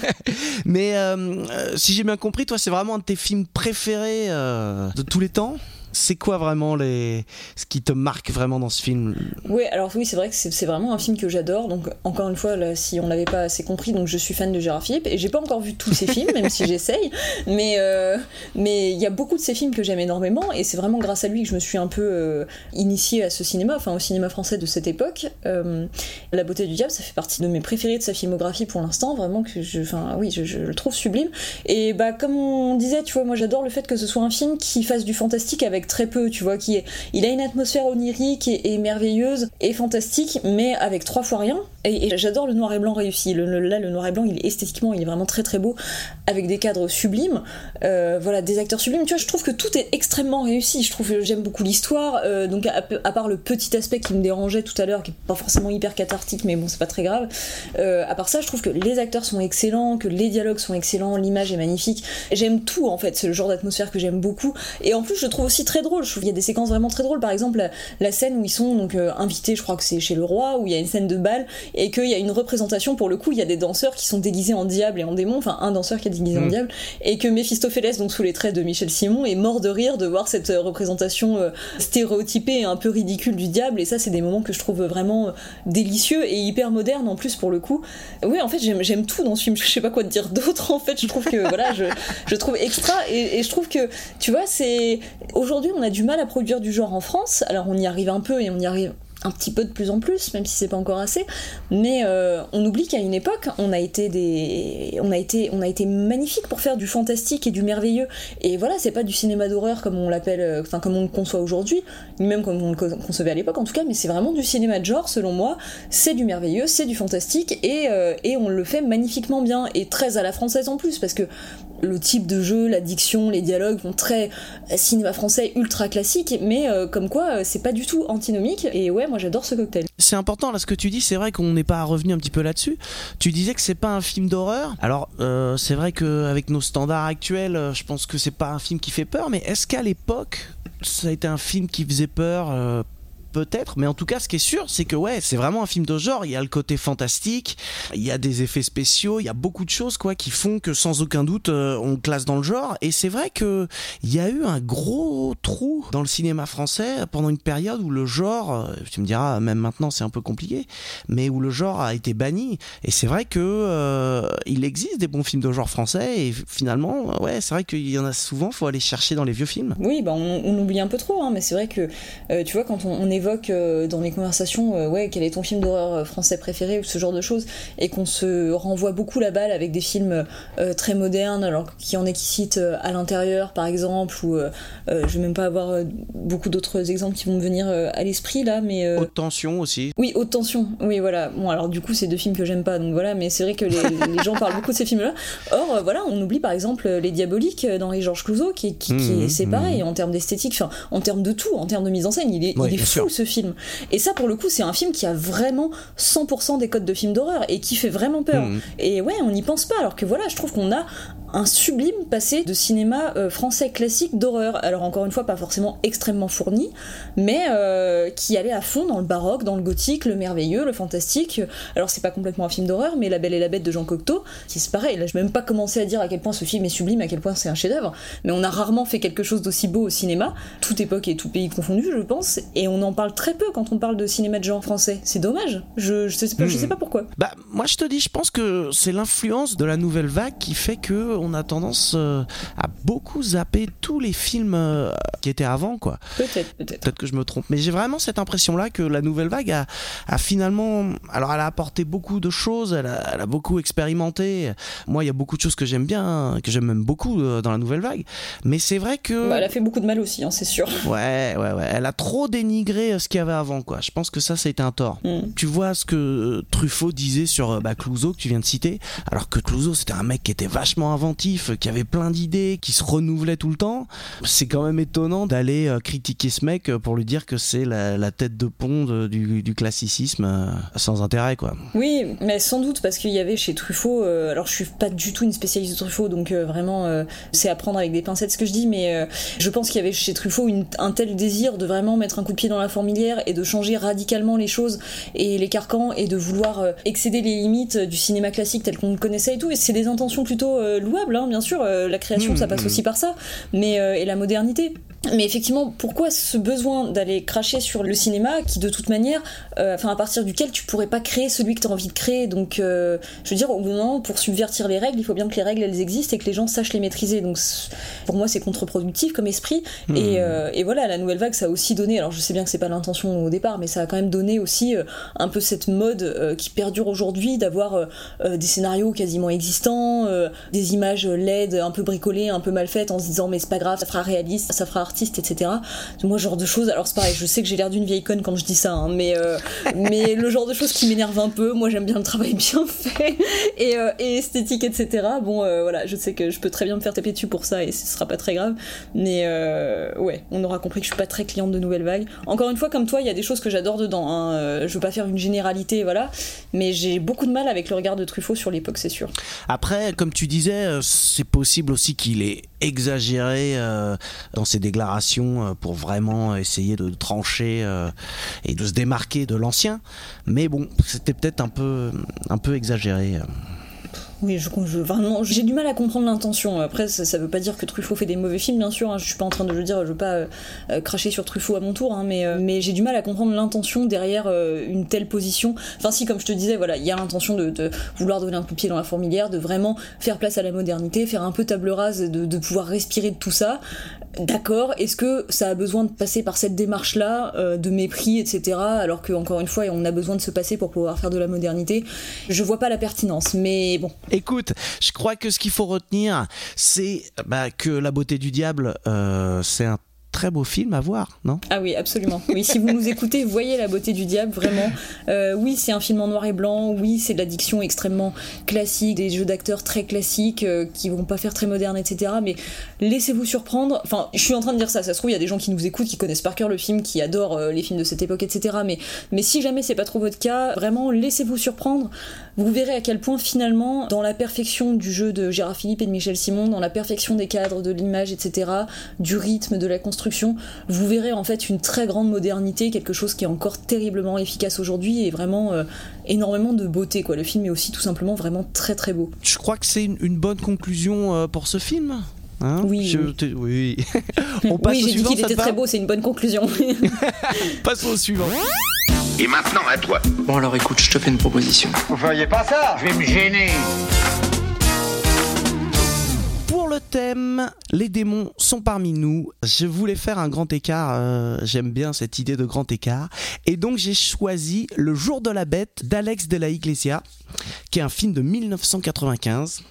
Mais euh, euh, si j'ai bien compris, toi, c'est vraiment un de tes films préférés euh, de tous les temps? C'est quoi vraiment les ce qui te marque vraiment dans ce film? Ouais, alors oui, c'est vrai que c'est vraiment un film que j'adore. Donc, encore une fois, si on l'avait pas assez compris, donc je suis fan de Gérard Philippe et j'ai pas encore vu tous ses films, même si j'essaye. Mais euh, mais il y a beaucoup de ses films que j'aime énormément et c'est vraiment grâce à lui que je me suis un peu euh, initiée à ce cinéma, enfin au cinéma français de cette époque. Euh, La beauté du diable, ça fait partie de mes préférés de sa filmographie pour l'instant, vraiment que je, oui, je, je le trouve sublime. Et bah comme on disait, tu vois, moi j'adore le fait que ce soit un film qui fasse du fantastique avec très peu, tu vois, qui est, il a une atmosphère onirique et, et merveilleuse et fantastique, mais avec trois fois rien. Et, j'adore le noir et blanc réussi. Le, là, le noir et blanc, il est esthétiquement, il est vraiment très très beau, avec des cadres sublimes, euh, voilà, des acteurs sublimes. Tu vois, je trouve que tout est extrêmement réussi. Je trouve j'aime beaucoup l'histoire. euh, donc à, part le petit aspect qui me dérangeait tout à l'heure, qui est pas forcément hyper cathartique, mais bon, c'est pas très grave. Euh, à part ça, je trouve que les acteurs sont excellents, que les dialogues sont excellents, l'image est magnifique. J'aime tout en fait, c'est le genre d'atmosphère que j'aime beaucoup. Et en plus, je trouve aussi très drôle. Je trouve qu'il y a des séquences vraiment très drôles. Par exemple, la, scène où ils sont invités, je crois que c'est chez le roi, où il y a une scène de bal et qu'il y a une représentation. Pour le coup, il y a des danseurs qui sont déguisés en diable et en démon. Enfin, un danseur qui est déguisé en Mm. diable et que Méphistophélès, donc sous les traits de Michel Simon, est mort de rire de voir cette euh, représentation euh, stéréotypée et un peu ridicule du diable. Et ça, c'est des moments que je trouve vraiment euh, délicieux et hyper modernes en plus pour le coup. Oui, en fait, j'aime j'aime tout dans ce film. Je sais pas quoi te dire d'autre. En fait, je trouve que voilà, je, je trouve extra et, et je trouve que tu vois, c'est aujourd'hui on a du mal à produire du genre en France. Alors on y arrive un peu et on y arrive un petit peu de plus en plus, même si c'est pas encore assez. Mais euh, on oublie qu'à une époque, on a été des, on a été, on a été magnifique pour faire du fantastique et du merveilleux. Et voilà, c'est pas du cinéma d'horreur comme on l'appelle, euh, enfin comme on le conçoit aujourd'hui, ni même comme on le co- concevait à l'époque en tout cas. Mais c'est vraiment du cinéma de genre, selon moi. C'est du merveilleux, c'est du fantastique et euh, et on le fait magnifiquement bien et très à la française en plus parce que le type de jeu, la diction, les dialogues vont très euh, cinéma français ultra classique, mais euh, comme quoi euh, c'est pas du tout antinomique. Et ouais, moi j'adore ce cocktail. C'est important là ce que tu dis, c'est vrai qu'on n'est pas revenu un petit peu là-dessus. Tu disais que c'est pas un film d'horreur. Alors c'est vrai qu'avec nos standards actuels, je pense que c'est pas un film qui fait peur, mais est-ce qu'à l'époque ça a été un film qui faisait peur Peut-être, mais en tout cas, ce qui est sûr, c'est que ouais, c'est vraiment un film de genre. Il y a le côté fantastique, il y a des effets spéciaux, il y a beaucoup de choses quoi qui font que sans aucun doute euh, on classe dans le genre. Et c'est vrai que il y a eu un gros trou dans le cinéma français pendant une période où le genre, euh, tu me diras, même maintenant c'est un peu compliqué, mais où le genre a été banni. Et c'est vrai que euh, il existe des bons films de genre français et finalement, ouais, c'est vrai qu'il y en a souvent, faut aller chercher dans les vieux films. Oui, bah on, oublie un peu trop, hein, mais c'est vrai que tu vois, quand on, on évoque évoque euh, dans les conversations, euh, ouais, quel est ton film d'horreur euh, français préféré ou ce genre de choses, et qu'on se renvoie beaucoup la balle avec des films très modernes, alors qu'il y en a qui citent à l'intérieur par exemple, ou je vais même pas avoir beaucoup d'autres exemples qui vont me venir à l'esprit là, mais Haute tension aussi. oui, haute tension. Oui, voilà. Bon, alors du coup, c'est deux films que j'aime pas, donc voilà. Mais c'est vrai que les, les gens parlent beaucoup de ces films-là. Or, voilà, on oublie par exemple Les Diaboliques euh, d'Henri Georges Clouzot, qui, qui, qui est c'est pareil en termes d'esthétique, enfin, en termes de tout, en termes de mise en scène, il est, Ouais, il est fou sûr. Ce film. Et ça, pour le coup, c'est un film qui a vraiment 100% des codes de film d'horreur et qui fait vraiment peur. Mhm. Et ouais, on n'y pense pas. Alors que voilà, je trouve qu'on a un sublime passé de cinéma euh, français classique d'horreur. Alors encore une fois, pas forcément extrêmement fourni, mais euh, qui allait à fond dans le baroque, dans le gothique, le merveilleux, le fantastique. Alors c'est pas complètement un film d'horreur, mais La Belle et la Bête de Jean Cocteau, qui c'est pareil. Là, je vais même pas commencer à dire à quel point ce film est sublime, à quel point c'est un chef-d'œuvre. Mais on a rarement fait quelque chose d'aussi beau au cinéma, toute époque et tout pays confondu, je pense. Et on en parle très peu quand on parle de cinéma de genre français. C'est dommage. Je, je, sais, pas, je sais pas pourquoi. Bah, moi je te dis, je pense que c'est l'influence de la nouvelle vague qui fait que on a tendance euh, à beaucoup zapper tous les films euh, qui étaient avant, quoi. Peut-être, peut-être. Peut-être que je me trompe, mais j'ai vraiment cette impression-là que la nouvelle vague a, a finalement, alors elle a apporté beaucoup de choses, elle a, elle a beaucoup expérimenté. Moi, il y a beaucoup de choses que j'aime bien, que j'aime même beaucoup euh, dans la nouvelle vague, mais c'est vrai que Bah, elle a fait beaucoup de mal aussi, hein, c'est sûr. Ouais, ouais, ouais. Elle a trop dénigré euh, ce qu'il y avait avant, quoi. Je pense que ça, c'était un tort. Mm. Tu vois ce que euh, Truffaut disait sur euh, bah, Clouseau, que tu viens de citer, alors que Clouseau, c'était un mec qui était vachement inventif, qui avait plein d'idées, qui se renouvelait tout le temps. C'est quand même étonnant d'aller critiquer ce mec pour lui dire que c'est la, la tête de pont du, du classicisme sans intérêt, quoi. Oui, mais sans doute parce qu'il y avait chez Truffaut. euh, alors je suis pas du tout une spécialiste de Truffaut, donc euh, vraiment euh, c'est à prendre avec des pincettes ce que je dis, mais je pense qu'il y avait chez Truffaut une- un tel désir de vraiment mettre un coup de pied dans la fourmilière et de changer radicalement les choses et les carcans et de vouloir euh, excéder les limites du cinéma classique tel qu'on le connaissait et tout. Et c'est des intentions plutôt euh, louables, hein, bien sûr. euh, la création, Mmh, ça passe mmh. aussi par ça, mais et la modernité. Mais effectivement, pourquoi ce besoin d'aller cracher sur le cinéma qui, de toute manière, euh, enfin à partir duquel tu pourrais pas créer celui que tu as envie de créer? Donc, euh, je veux dire, au bout d'un moment, pour subvertir les règles, il faut bien que les règles elles existent et que les gens sachent les maîtriser. Donc, pour moi, c'est contre-productif comme esprit. Et, euh, et voilà, la nouvelle vague, ça a aussi donné. Alors, je sais bien que c'est pas l'intention au départ, mais ça a quand même donné aussi un peu cette mode qui perdure aujourd'hui d'avoir des scénarios quasiment existants, des images LED un peu bricolées, un peu mal faites, en se disant mais c'est pas grave, ça fera réaliste, ça fera etc. Moi, genre de choses. Alors, c'est pareil, je sais que j'ai l'air d'une vieille conne quand je dis ça, hein, mais euh, mais le genre de choses qui m'énerve un peu. Moi, j'aime bien le travail bien fait et, euh, et esthétique, etc. Bon, euh, voilà, je sais que je peux très bien me faire taper dessus pour ça et ce sera pas très grave. Mais ouais, on aura compris que je suis pas très cliente de nouvelles vagues. Encore une fois, comme toi, il y a des choses que j'adore dedans. Hein. Je veux pas faire une généralité, voilà, mais j'ai beaucoup de mal avec le regard de Truffaut sur l'époque, c'est sûr. Après, comme tu disais, c'est possible aussi qu'il ait exagéré euh, dans ses déclarations euh, pour vraiment essayer de trancher euh, et de se démarquer de l'ancien. Mais bon, c'était peut-être un peu, un peu exagéré. Oui, je, je- vraiment, j'ai du mal à comprendre l'intention. Après, ça, veut pas dire que Truffaut fait des mauvais films, bien sûr. hein. Je suis pas en train de le dire, je veux pas euh, euh, cracher sur Truffaut à mon tour, hein, mais, euh, mais j'ai du mal à comprendre l'intention derrière une telle position. Enfin, si, comme je te disais, voilà, il y a l'intention de, de vouloir donner un coup de pied dans la fourmilière, de vraiment faire place à la modernité, faire un peu table rase, de, de pouvoir respirer de tout ça. D'accord, est-ce que ça a besoin de passer par cette démarche-là, euh, de mépris, etc., alors que, encore une fois, on a besoin de se passer pour pouvoir faire de la modernité? Je vois pas la pertinence, mais bon. Écoute, je crois que ce qu'il faut retenir, c'est bah, que La beauté du diable, euh, c'est un très beau film à voir, non? Ah oui, absolument. Oui, si vous nous écoutez, voyez la beauté du diable, vraiment. Euh, oui, c'est un film en noir et blanc. Oui, c'est de la diction extrêmement classique, des jeux d'acteurs très classiques euh, qui vont pas faire très moderne, etc. Mais laissez-vous surprendre. Enfin, je suis en train de dire ça. Ça se trouve, il y a des gens qui nous écoutent, qui connaissent par cœur le film, qui adorent euh, les films de cette époque, etc. Mais, mais si jamais c'est pas trop votre cas, vraiment, laissez-vous surprendre. Vous verrez à quel point finalement, dans la perfection du jeu de Gérard Philippe et de Michel Simon, dans la perfection des cadres, de l'image, etc., du rythme, de la construction, vous verrez en fait une très grande modernité, quelque chose qui est encore terriblement efficace aujourd'hui et vraiment euh, énormément de beauté. Quoi. Le film est aussi tout simplement vraiment très très beau. Je crois que c'est une, une bonne conclusion euh, pour ce film. Hein? Oui, Je oui. On passe oui, j'ai dit qu'il était très beau, c'est une bonne conclusion. Passons au suivant. Et maintenant à toi. Bon alors écoute, je te fais une proposition. Vous feriez pas ça Je vais me gêner. Pour le le thème, les démons sont parmi nous. Je voulais faire un grand écart, euh, j'aime bien cette idée de grand écart. Et donc j'ai choisi Le jour de la bête d'Alex de la Iglesia, qui est un film de 1995.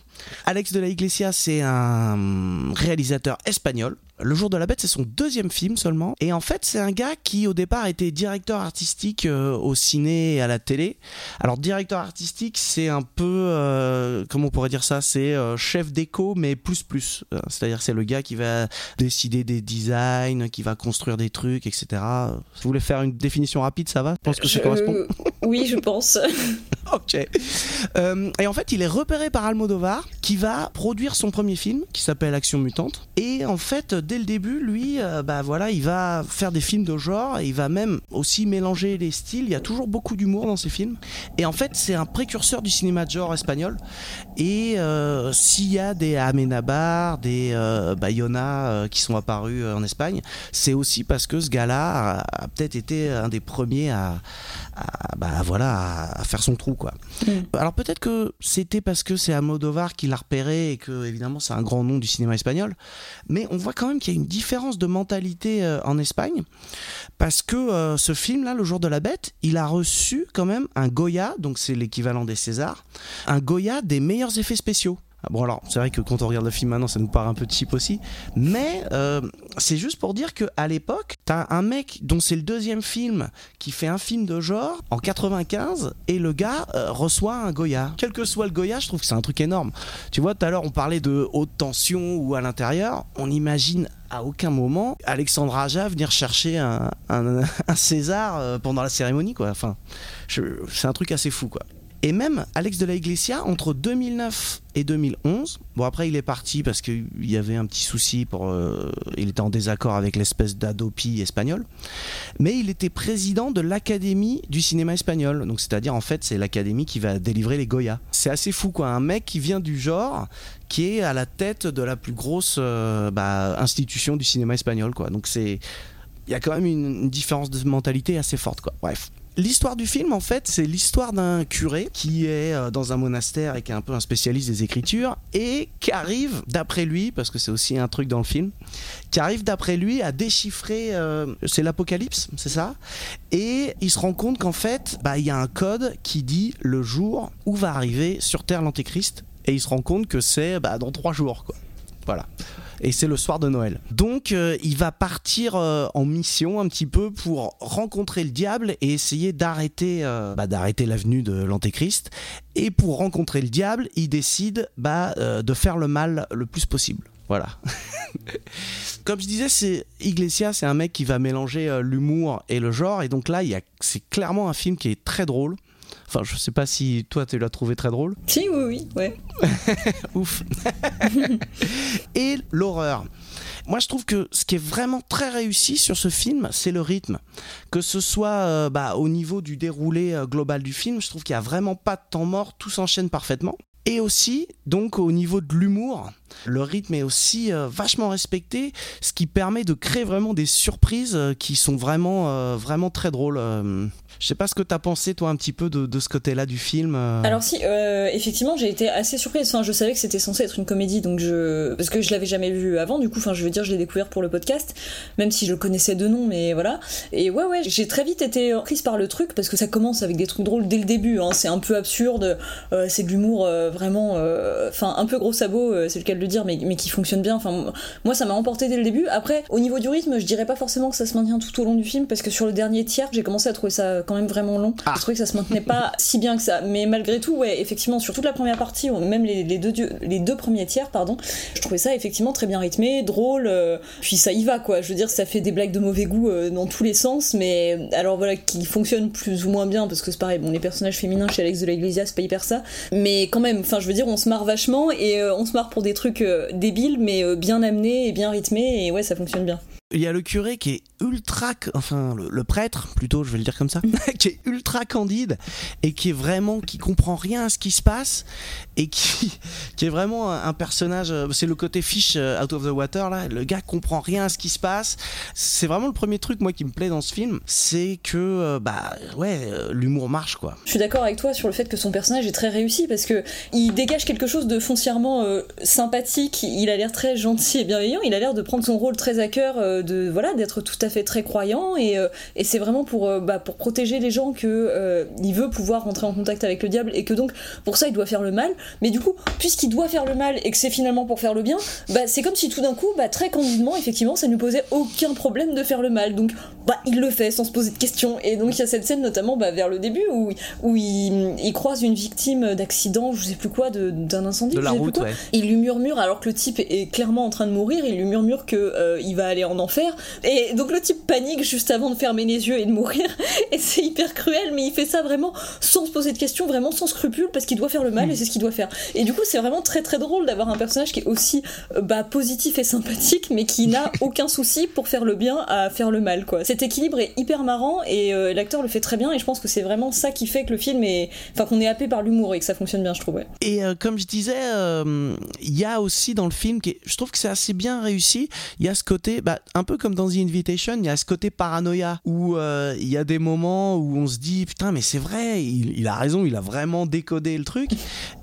Alex de la Iglesia, c'est un réalisateur espagnol. Le jour de la bête, c'est son deuxième film seulement. Et en fait, c'est un gars qui au départ était directeur artistique euh, au ciné et à la télé. Alors directeur artistique, c'est un peu, euh, comment on pourrait dire ça, c'est euh, chef d'écho, mais plus plus. C'est-à-dire c'est le gars qui va décider des designs, qui va construire des trucs, etc. Je voulais faire une définition rapide, ça va? Je pense que ça correspond. Oui, je pense. Ok. Et en fait, il est repéré par Almodovar, qui va produire son premier film, qui s'appelle Action Mutante. Et en fait, dès le début, lui, euh, bah voilà, il va faire des films de genre. Et il va même aussi mélanger les styles. Il y a toujours beaucoup d'humour dans ses films. Et en fait, c'est un précurseur du cinéma de genre espagnol. Et euh, s'il y a des Amenabar, des euh, Bayona qui sont apparus en Espagne, c'est aussi parce que ce gars-là a, a peut-être été un des premiers à, à- bah voilà à, à faire son trou quoi. Alors peut-être que c'était parce que c'est Almodovar qui l'a repéré et que évidemment c'est un grand nom du cinéma espagnol, mais on voit quand même qu'il y a une différence de mentalité euh, en Espagne parce que euh, ce film là, Le jour de la bête, il a reçu quand même un Goya, donc c'est l'équivalent des Césars, un Goya des meilleurs effets spéciaux. Ah Bon alors c'est vrai que quand on regarde le film maintenant ça nous paraît un peu cheap aussi. Mais euh, c'est juste pour dire que à l'époque t'as un mec dont c'est le deuxième film qui fait un film de genre en 95 et le gars euh, reçoit un Goya. Quel que soit le Goya je trouve que c'est un truc énorme. Tu vois tout à l'heure on parlait de haute tension ou à l'intérieur. On imagine à aucun moment Alexandre Aja venir chercher un, un- un César euh, pendant la cérémonie quoi. Enfin c'est un truc assez fou quoi et même Alex de la Iglesia, entre 2009 et 2011, bon après il est parti parce qu'il y avait un petit souci, pour, euh, il était en désaccord avec l'espèce d'adopi espagnol, mais il était président de l'Académie du cinéma espagnol, donc c'est-à-dire en fait c'est l'Académie qui va délivrer les Goya. C'est assez fou quoi, un mec qui vient du genre, qui est à la tête de la plus grosse euh, bah, institution du cinéma espagnol quoi, donc c'est... Il y a quand même une différence de mentalité assez forte quoi, bref. L'histoire du film, en fait, c'est l'histoire d'un curé qui est euh, dans un monastère et qui est un peu un spécialiste des écritures et qui arrive, d'après lui, parce que c'est aussi un truc dans le film, qui arrive d'après lui à déchiffrer, euh, c'est l'apocalypse, c'est ça? Et il se rend compte qu'en fait, bah, il y a un code qui dit le jour où va arriver sur Terre l'Antéchrist et il se rend compte que c'est bah, dans trois jours, quoi. Voilà. Et c'est le soir de Noël. Donc euh, il va partir euh, en mission un petit peu pour rencontrer le diable et essayer d'arrêter euh, bah, d'arrêter l'avenue de l'Antéchrist. Et pour rencontrer le diable, il décide bah, de faire le mal le plus possible. Voilà. Comme je disais, c'est Iglesias, c'est un mec qui va mélanger l'humour et le genre. Et donc là, il y a, c'est clairement un film qui est très drôle. Enfin, je sais pas si toi tu l'as trouvé très drôle. Si, oui, oui, ouais. Ouf. et l'horreur. Moi, je trouve que ce qui est vraiment très réussi sur ce film, c'est le rythme. Que ce soit euh, bah, au niveau du déroulé euh, global du film, je trouve qu'il n'y a vraiment pas de temps mort, tout s'enchaîne parfaitement. Et aussi, donc au niveau de l'humour, le rythme est aussi euh, vachement respecté, ce qui permet de créer vraiment des surprises euh, qui sont vraiment, euh, vraiment très drôles. je sais pas ce que t'as pensé toi un petit peu de, ce côté-là du film. Alors si, effectivement, j'ai été assez surprise. Enfin, je savais que c'était censé être une comédie, donc je parce que je l'avais jamais vu avant. Du coup, enfin, je veux dire, je l'ai découvert pour le podcast, même si je connaissais de nom, mais voilà. Et ouais, ouais, j'ai très vite été prise par le truc parce que ça commence avec des trucs drôles dès le début. Hein. C'est un peu absurde, c'est de l'humour vraiment, enfin, un peu gros sabot, c'est le cas de le dire, mais, mais qui fonctionne bien. Enfin, moi, ça m'a emporté dès le début. Après, au niveau du rythme, je dirais pas forcément que ça se maintient tout au long du film parce que sur le dernier tiers, j'ai commencé à trouver ça quand même vraiment long. Je trouvais que ça se maintenait pas si bien que ça. Mais malgré tout, ouais, effectivement, sur toute la première partie, ou même les, les deux, les deux premiers tiers, pardon, je trouvais ça effectivement très bien rythmé, drôle. euh, puis ça y va, quoi. Je veux dire, ça fait des blagues de mauvais goût euh, dans tous les sens, mais alors voilà, qui fonctionnent plus ou moins bien parce que c'est pareil. Bon, les personnages féminins chez Alex de la Iglesia, c'est pas hyper ça. Mais quand même, enfin, je veux dire, on se marre vachement et euh, on se marre pour des trucs euh, débiles, mais euh, bien amenés et bien rythmés, et ouais, ça fonctionne bien. Il y a le curé qui est ultra, enfin le, le prêtre plutôt, je vais le dire comme ça, qui est ultra candide et qui est vraiment, qui comprend rien à ce qui se passe et qui, qui est vraiment un, personnage. euh, C'est le côté fish euh, out of the water là. Le gars comprend rien à ce qui se passe. C'est vraiment le premier truc moi qui me plaît dans ce film, c'est que euh, bah ouais, l'humour marche quoi. Je suis d'accord avec toi sur le fait que son personnage est très réussi parce que il dégage quelque chose de foncièrement euh, sympathique. Il a l'air très gentil et bienveillant. Il a l'air de prendre son rôle très à cœur, euh, de voilà, d'être tout à fait très croyant et, euh, et c'est vraiment pour euh, bah, pour protéger les gens que euh, il veut pouvoir rentrer en contact avec le diable et que donc pour ça il doit faire le mal. Mais du coup, puisqu'il doit faire le mal et que c'est finalement pour faire le bien, bah c'est comme si tout d'un coup, bah très candidement, effectivement, ça ne lui posait aucun problème de faire le mal. Donc bah il le fait sans se poser de questions. Et donc il y a cette scène notamment bah, vers le début où où il, il croise une victime d'accident, je sais plus quoi, de- d'un incendie. De je la route, ouais. Il lui murmure alors que le type est clairement en train de mourir. Il lui murmure que euh, il va aller en enfer. Et donc le type panique juste avant de fermer les yeux et de mourir. Et c'est hyper cruel, mais il fait ça vraiment sans se poser de questions, vraiment sans scrupule, parce qu'il doit faire le mal et c'est ce qu'il doit faire. Et du coup, c'est vraiment très très drôle d'avoir un personnage qui est aussi euh, bah, positif et sympathique, mais qui n'a aucun souci pour faire le bien à faire le mal. Quoi. Cet équilibre est hyper marrant et euh, l'acteur le fait très bien. Et je pense que c'est vraiment ça qui fait que le film est, enfin qu'on est happé par l'humour et que ça fonctionne bien, je trouve. ouais. Et euh, comme je disais, euh, il y a aussi dans le film, qui est- je trouve que c'est assez bien réussi, il y a ce côté, bah, un peu comme dans The Invitation, il y a ce côté paranoïa, où euh, il y a des moments où on se dit, putain, mais c'est vrai, il, il a raison, il a vraiment décodé le truc,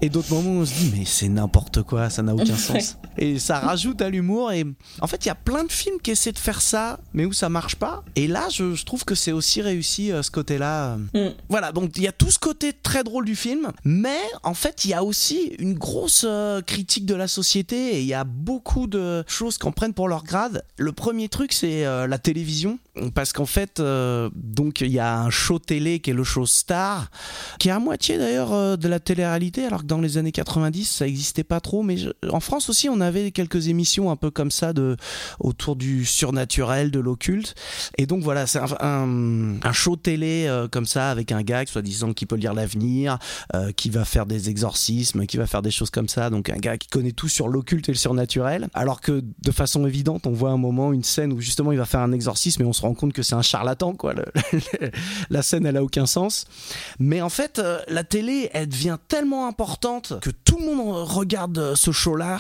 et d'autres moments où on se dit, mais c'est n'importe quoi, ça n'a aucun sens. Et ça rajoute à l'humour, et en fait, il y a plein de films qui essaient de faire ça, mais où ça marche pas, et là, je, je trouve que c'est aussi réussi euh, ce côté-là. Mm. Voilà, donc il y a tout ce côté très drôle du film, mais en fait, il y a aussi une grosse euh, critique de la société et il y a beaucoup de choses qu'on prenne pour leur grade. Le premier truc, c'est euh, la télévision, parce qu'en fait, euh, donc il y a un show télé qui est le show Star, qui est à moitié d'ailleurs euh, de la télé-réalité, alors que dans les années 90, ça existait pas trop, mais je- en France aussi, on avait quelques émissions un peu comme ça de autour du surnaturel, de l'occulte. Et donc voilà, c'est un, un, show télé euh, comme ça avec un gars soi-disant qui peut lire l'avenir, euh, qui va faire des exorcismes, qui va faire des choses comme ça. Donc un gars qui connaît tout sur l'occulte et le surnaturel. Alors que de façon évidente, on voit un moment une scène où justement il va faire un exorcisme et on se rend compte que c'est un charlatan. Quoi. La scène, elle a aucun sens. Mais en fait, euh, la télé, elle devient tellement importante que tout le monde regarde ce show-là.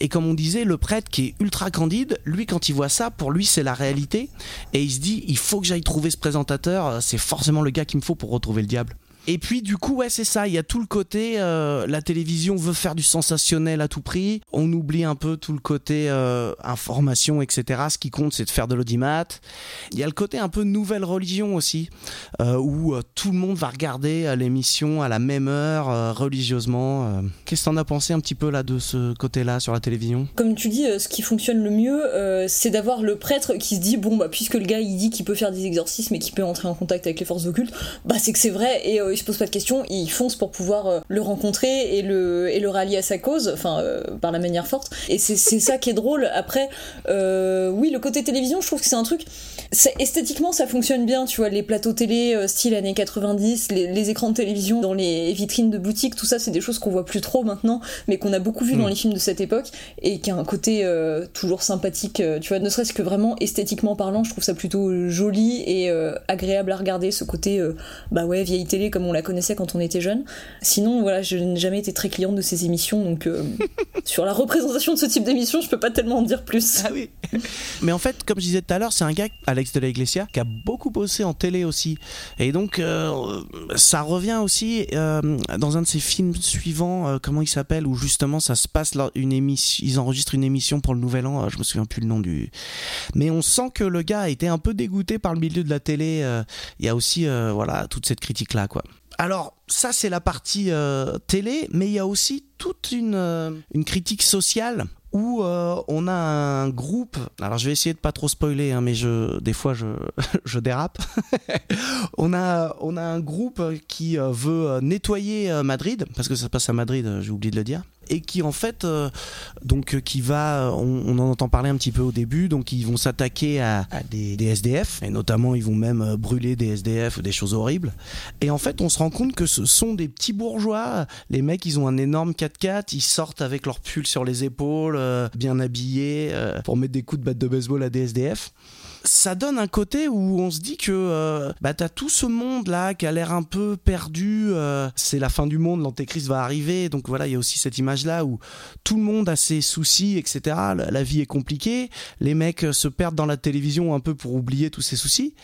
Et comme on disait, le prêtre qui est ultra candide, lui quand il voit ça, pour lui c'est la réalité. Et il se dit, il faut que j'aille trouver ce présentateur, c'est forcément le gars qu'il me faut pour retrouver le diable. Et puis du coup, ouais, c'est ça, il y a tout le côté, euh, la télévision veut faire du sensationnel à tout prix, on oublie un peu tout le côté euh, information, etc. Ce qui compte, c'est de faire de l'audimat. Il y a le côté un peu nouvelle religion aussi, euh, où tout le monde va regarder l'émission à la même heure, religieusement. Qu'est-ce que t'en as pensé un petit peu là de ce côté-là sur la télévision? Comme tu dis, ce qui fonctionne le mieux, c'est d'avoir le prêtre qui se dit bon bah puisque le gars il dit qu'il peut faire des exorcismes et qu'il peut entrer en contact avec les forces occultes, bah c'est que c'est vrai euh, il se pose pas de questions, il fonce pour pouvoir euh, le rencontrer et le et le rallier à sa cause, enfin euh, par la manière forte. Et c'est ça qui est drôle. Après, euh, oui le côté télévision, je trouve que c'est un truc. Esthétiquement, ça fonctionne bien, tu vois, les plateaux télé style années 90, les, les écrans de télévision dans les vitrines de boutiques, tout ça, c'est des choses qu'on voit plus trop maintenant, mais qu'on a beaucoup vu dans Mm. les films de cette époque et qui a un côté euh, toujours sympathique, euh, tu vois, ne serait-ce que vraiment esthétiquement parlant, je trouve ça plutôt joli et euh, agréable à regarder, ce côté, bah ouais, vieille télé comme on la connaissait quand on était jeune. Sinon, voilà, je n'ai jamais été très cliente de ces émissions, donc euh, sur la représentation de ce type d'émission, je peux pas tellement en dire plus. Ah oui. Mais en fait, comme je disais tout à l'heure, c'est un gars, Alex de la Iglesia, qui a beaucoup bossé en télé aussi. Et donc, euh, ça revient aussi euh, dans un de ses films suivants, comment il s'appelle, où justement ça se passe une émission, ils enregistrent une émission pour le Nouvel An. je me souviens plus le nom du. Mais on sent que le gars a été un peu dégoûté par le milieu de la télé. Il y a aussi, voilà, toute cette critique là, quoi. Alors, ça, c'est la partie euh, télé, mais il y a aussi toute une, euh, critique sociale où euh, on a un groupe. Alors, je vais essayer de pas trop spoiler, hein, mais je, des fois, je, je dérape. on, a, on a un groupe qui veut nettoyer Madrid, parce que ça se passe à Madrid, j'ai oublié de le dire. Et qui en fait euh, donc qui va on, en entend parler un petit peu au début donc ils vont s'attaquer à, des, SDF et notamment ils vont même brûler des SDF des choses horribles. Et en fait on se rend compte que ce sont des petits bourgeois. Les mecs ils ont un énorme 4x4 ils sortent avec leur pull sur les épaules euh, bien habillés euh, pour mettre des coups de batte de baseball à des SDF ça donne un côté où on se dit que euh, bah t'as tout ce monde là qui a l'air un peu perdu. Euh, c'est la fin du monde, l'antéchrist va arriver. Donc voilà, il y a aussi cette image là où tout le monde a ses soucis, etc. La, la vie est compliquée. Les mecs se perdent dans la télévision un peu pour oublier tous ces soucis.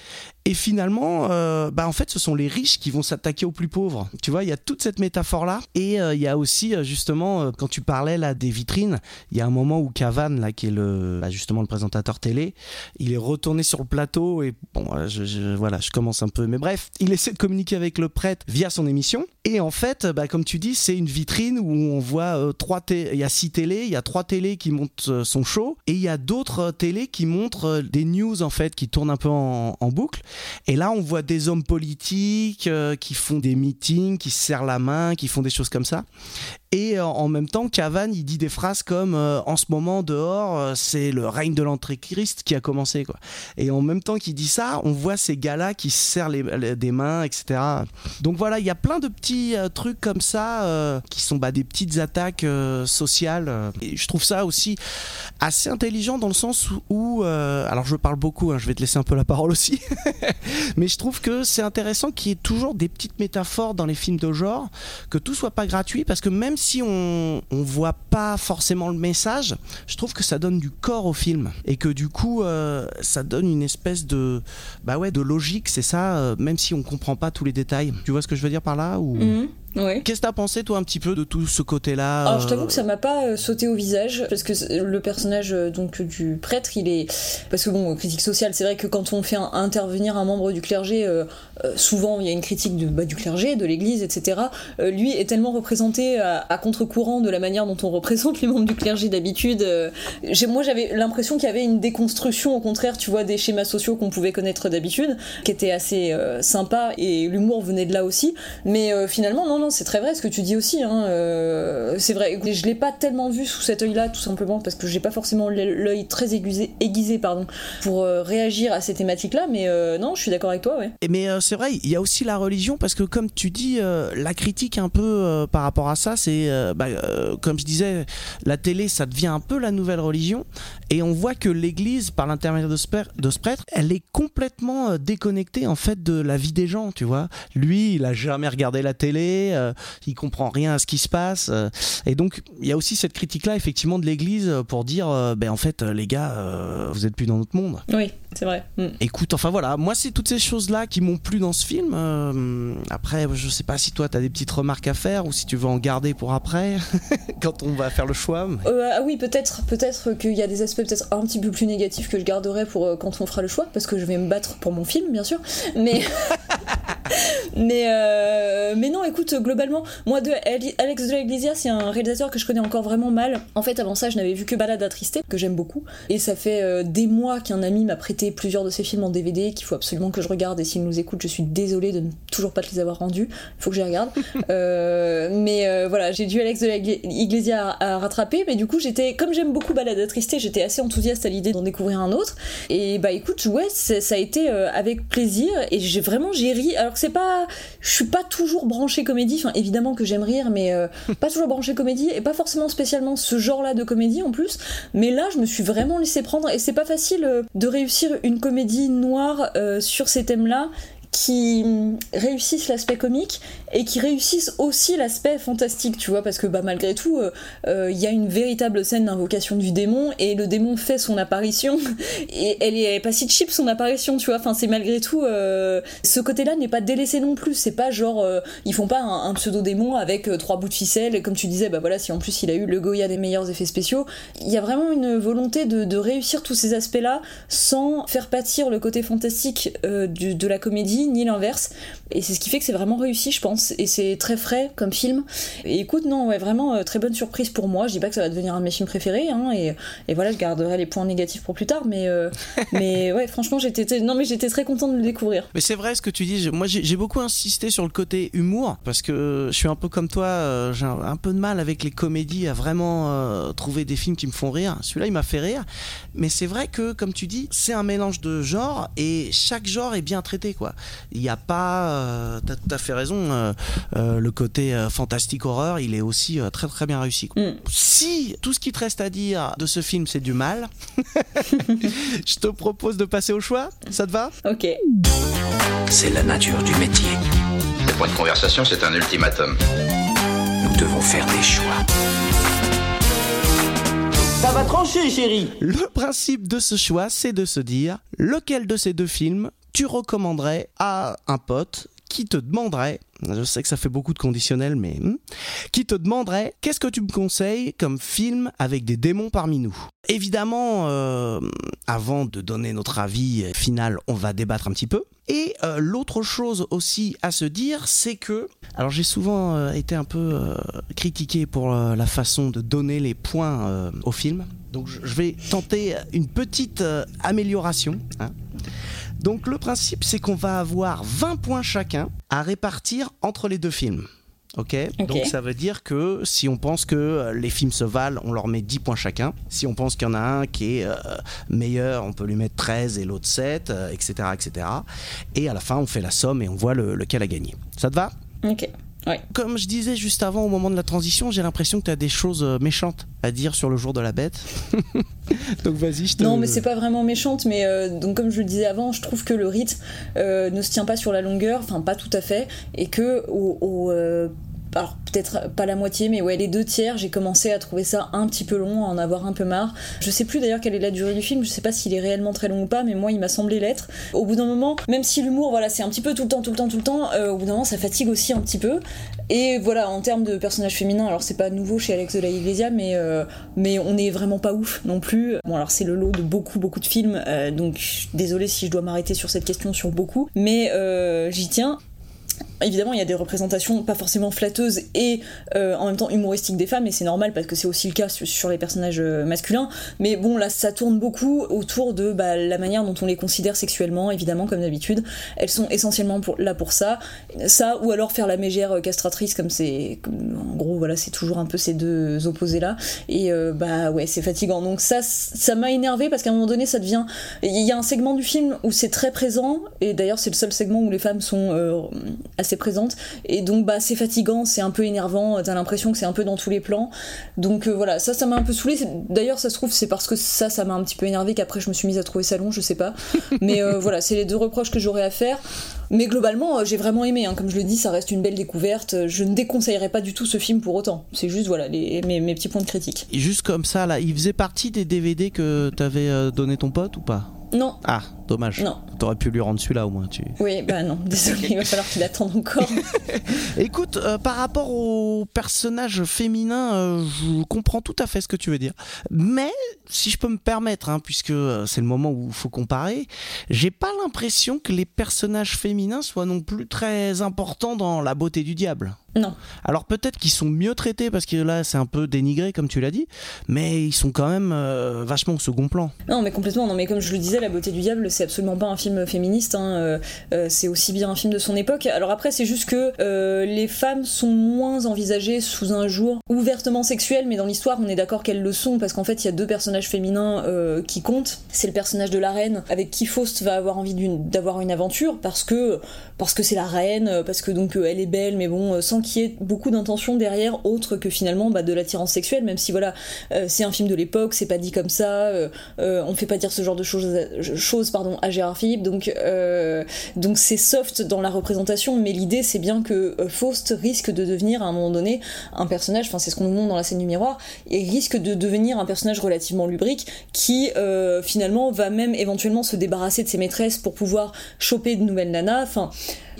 Et finalement, euh, bah en fait, ce sont les riches qui vont s'attaquer aux plus pauvres. Tu vois, il y a toute cette métaphore là. Et euh, il y a aussi euh, justement, euh, quand tu parlais là des vitrines, il y a un moment où Cavan là, qui est le bah, justement le présentateur télé, il est retourné sur le plateau et bon, voilà, je commence un peu. Mais bref, il essaie de communiquer avec le prêtre via son émission. Et en fait, bah, comme tu dis, c'est une vitrine où on voit euh, trois, il y a six télés, il y a trois télés qui montent son show et il y a d'autres télés qui montrent des news en fait qui tournent un peu en boucle. Et là, on voit des hommes politiques euh, qui font des meetings, qui se serrent la main, qui font des choses comme ça. Et euh, en même temps, Cavan, il dit des phrases comme euh, en ce moment dehors, c'est le règne de l'antéchrist qui a commencé. Et en même temps qu'il dit ça, on voit ces gars-là qui se serrent les, des mains, etc. Donc voilà, il y a plein de petits trucs comme ça qui sont bah, des petites attaques sociales. Et je trouve ça aussi assez intelligent dans le sens où, alors je parle beaucoup, hein, je vais te laisser un peu la parole aussi, mais je trouve que c'est intéressant qu'il y ait toujours des petites métaphores dans les films de genre, que tout soit pas gratuit, parce que même si on, on voit pas forcément le message, je trouve que ça donne du corps au film et que du coup euh, ça donne une espèce de bah ouais de logique, c'est ça, euh, même si on comprend pas tous les détails. Tu vois ce que je veux dire par là mmh. Ouais. Qu'est-ce que t'as pensé toi un petit peu de tout ce côté-là Alors je t'avoue que ça m'a pas euh, sauté au visage parce que le personnage euh, donc du prêtre, il est parce que bon critique sociale, c'est vrai que quand on fait un, intervenir un membre du clergé, euh, euh, souvent il y a une critique de, bah, du clergé, de l'Église, etc. Euh, lui est tellement représenté à, à contre-courant de la manière dont on représente les membres du clergé d'habitude. moi j'avais l'impression qu'il y avait une déconstruction au contraire, tu vois, des schémas sociaux qu'on pouvait connaître d'habitude, qui était assez sympa et l'humour venait de là aussi. Mais finalement non c'est très vrai ce que tu dis aussi. Hein, euh, c'est vrai. Je l'ai pas tellement vu sous cet œil-là, tout simplement parce que j'ai pas forcément l'œil très aiguisé, aiguisé pardon, pour euh, réagir à ces thématiques-là. Mais euh, non, je suis d'accord avec toi. Et mais c'est vrai, il y a aussi la religion parce que comme tu dis, la critique un peu par rapport à ça, c'est bah, comme je disais, la télé, ça devient un peu la nouvelle religion, et on voit que l'Église, par l'intermédiaire de, de ce prêtre, elle est complètement déconnectée en fait de la vie des gens. Tu vois, lui, il a jamais regardé la télé euh, il comprend rien à ce qui se passe. Euh, et donc, il y a aussi cette critique-là, effectivement, de l'Église pour dire, euh, ben en fait, les gars, vous êtes plus dans notre monde. Oui, c'est vrai. Mm. Écoute, enfin voilà, moi, c'est toutes ces choses-là qui m'ont plu dans ce film. après, je sais pas si toi, tu as des petites remarques à faire ou si tu veux en garder pour après, quand on va faire le choix. ah oui, peut-être, peut-être qu'il y a des aspects peut-être un petit peu plus négatifs que je garderai pour quand on fera le choix, parce que je vais me battre pour mon film, bien sûr. Mais, mais, mais non, écoute, globalement, moi, de Alex de la Iglesia, c'est un réalisateur que je connais encore vraiment mal. En fait, avant ça, je n'avais vu que Balade Attristé, que j'aime beaucoup. Et ça fait euh, des mois qu'un ami m'a prêté plusieurs de ses films en DVD qu'il faut absolument que je regarde. Et s'il nous écoute, je suis désolée de ne toujours pas te les avoir rendus. Il faut que je les regarde. euh, mais euh, voilà, j'ai dû Alex de la Iglesia à, à rattraper. Mais du coup, j'étais, comme j'aime beaucoup Balade Attristé, j'étais assez enthousiaste à l'idée d'en découvrir un autre. Et bah écoute, ouais, ça a été avec plaisir. Et j'ai vraiment, j'ai ri. Alors que c'est pas. Je suis pas toujours branchée comédie. Enfin, évidemment que j'aime rire, mais euh, pas toujours branché comédie et pas forcément spécialement ce genre-là de comédie en plus. Mais là, je me suis vraiment laissé prendre et c'est pas facile euh, de réussir une comédie noire euh, sur ces thèmes-là qui réussissent l'aspect comique et qui réussissent aussi l'aspect fantastique, tu vois, parce que bah, malgré tout, il euh, euh, y a une véritable scène d'invocation du démon et le démon fait son apparition et elle est pas si cheap son apparition, tu vois, enfin c'est malgré tout, euh, ce côté-là n'est pas délaissé non plus, c'est pas genre, ils font pas un, un pseudo-démon avec trois bouts de ficelle. Et comme tu disais, bah voilà, si en plus il a eu le Goya des meilleurs effets spéciaux, il y a vraiment une volonté de, réussir tous ces aspects-là sans faire pâtir le côté fantastique de la comédie ni l'inverse. Et c'est ce qui fait que c'est vraiment réussi, je pense. Et c'est très frais comme film. Et écoute, non, ouais, vraiment euh, très bonne surprise pour moi. Je dis pas que ça va devenir un de mes films préférés, hein, et, et, voilà, je garderai les points négatifs pour plus tard. Mais, euh, mais ouais, franchement, j'étais, non, mais j'étais très contente de le découvrir. Mais c'est vrai ce que tu dis. Moi, j'ai beaucoup insisté sur le côté humour parce que je suis un peu comme toi. Euh, j'ai un, peu de mal avec les comédies à vraiment euh, trouver des films qui me font rire. Celui-là, il m'a fait rire. Mais c'est vrai que, comme tu dis, c'est un mélange de genres et chaque genre est bien traité, quoi. Il n'y a pas. Euh, T'as tout à fait raison. Euh, euh, le côté fantastique horreur, il est aussi très très bien réussi. Quoi. Mm. Si tout ce qui te reste à dire de ce film, c'est du mal, je te propose de passer au choix. Ça te va? Ok. C'est la nature du métier. Le point de conversation, c'est un ultimatum. Nous devons faire des choix. Ça va trancher, chérie Le principe de ce choix, c'est de se dire lequel de ces deux films tu recommanderais à un pote qui te demanderait, je sais que ça fait beaucoup de conditionnels, mais hmm, qui te demanderait qu'est-ce que tu me conseilles comme film avec des démons parmi nous? Évidemment, euh, avant de donner notre avis final, on va débattre un petit peu. Et euh, l'autre chose aussi à se dire, c'est que, alors j'ai souvent euh, été un peu critiqué pour la façon de donner les points au film. Donc je vais tenter une petite amélioration. hein. Donc le principe, c'est qu'on va avoir 20 points chacun à répartir entre les deux films. Ok, Ok. donc ça veut dire que si on pense que euh, les films se valent, on leur met 10 points chacun. Si on pense qu'il y en a un qui est euh, meilleur, on peut lui mettre 13 et l'autre 7, euh, etc., etc. Et à la fin, on fait la somme et on voit le- lequel a gagné. Ça te va? Ok. Ouais. Comme je disais juste avant, au moment de la transition, j'ai l'impression que tu as des choses euh, méchantes à dire sur le jour de la bête. donc vas-y, je te... Non, mais c'est pas vraiment méchante, mais euh, donc comme je le disais avant, je trouve que le rythme euh, ne se tient pas sur la longueur, enfin pas tout à fait, et que au, au, euh, alors peut-être pas la moitié, mais ouais les deux tiers, j'ai commencé à trouver ça un petit peu long, à en avoir un peu marre. Je sais plus d'ailleurs quelle est la durée du film, je sais pas s'il est réellement très long ou pas, mais moi il m'a semblé l'être. Au bout d'un moment, même si l'humour, voilà, c'est un petit peu tout le temps, tout le temps, tout le temps, euh, au bout d'un moment ça fatigue aussi un petit peu. Et voilà, en termes de personnages féminins, alors c'est pas nouveau chez Alex de la Iglesia, mais, euh, mais on est vraiment pas ouf non plus. Bon, alors c'est le lot de beaucoup, beaucoup de films, euh, donc désolé si je dois m'arrêter sur cette question sur beaucoup, mais j'y tiens. Évidemment, il y a des représentations pas forcément flatteuses et euh, en même temps humoristiques des femmes, et c'est normal parce que c'est aussi le cas sur, les personnages euh, masculins. Mais bon, là, ça tourne beaucoup autour de bah, la manière dont on les considère sexuellement, évidemment, comme d'habitude. Elles sont essentiellement là pour ça. Ça, ou alors faire la mégère euh, castratrice, comme c'est. En gros, voilà, c'est toujours un peu ces deux opposés-là. Et bah ouais, c'est fatigant. Donc ça, ça m'a énervé parce qu'à un moment donné, ça devient. Il y a un segment du film où c'est très présent, et d'ailleurs, c'est le seul segment où les femmes sont assez présentes. Et donc, bah, c'est fatigant, c'est un peu énervant, t'as l'impression que c'est un peu dans tous les plans. Donc euh, voilà, ça, ça m'a un peu saoulé. D'ailleurs, ça se trouve, c'est parce que ça, ça m'a un petit peu énervé qu'après, je me suis mise à trouver ça long, je sais pas. Mais euh, voilà, c'est les deux reproches que j'aurais à faire. Mais globalement, euh, j'ai vraiment aimé. hein. Comme je le dis, ça reste une belle découverte. Je ne déconseillerais pas du tout ce film pour autant. C'est juste, voilà, les, mes, mes petits points de critique. Juste comme ça, là, il faisait partie des DVD que t'avais donné ton pote ou pas? Non, Ah, dommage. Non. T'aurais pu lui rendre celui-là au moins. Tu... oui, bah non, désolé, il va falloir qu'il attende encore. Écoute, euh, par rapport aux personnages féminins, euh, je comprends tout à fait ce que tu veux dire. Mais, si je peux me permettre, hein, puisque euh, c'est le moment où il faut comparer, j'ai pas l'impression que les personnages féminins soient non plus très importants dans la beauté du diable. Non. Alors peut-être qu'ils sont mieux traités parce que là c'est un peu dénigré comme tu l'as dit, mais ils sont quand même euh, vachement au second plan. Non, mais complètement. Non, mais comme je le disais, La beauté du diable, c'est absolument pas un film féministe. hein, euh, euh, c'est aussi bien un film de son époque. Alors après, c'est juste que euh, les femmes sont moins envisagées sous un jour ouvertement sexuel, mais dans l'histoire, on est d'accord qu'elles le sont parce qu'en fait, il y a deux personnages féminins qui comptent. C'est le personnage de la reine avec qui Faust va avoir envie d'avoir une aventure parce que parce que c'est la reine, parce que donc elle est belle, mais bon, sans qu'il y ait beaucoup d'intention derrière, autre que finalement bah, de l'attirance sexuelle, même si voilà, c'est un film de l'époque, c'est pas dit comme ça, on fait pas dire ce genre de choses, choses pardon, à Gérard Philippe, donc euh, donc c'est soft dans la représentation, mais l'idée c'est bien que euh, Faust risque de devenir à un moment donné un personnage, enfin c'est ce qu'on nous montre dans la scène du miroir, et risque de devenir un personnage relativement lubrique qui euh, finalement va même éventuellement se débarrasser de ses maîtresses pour pouvoir choper de nouvelles nanas, enfin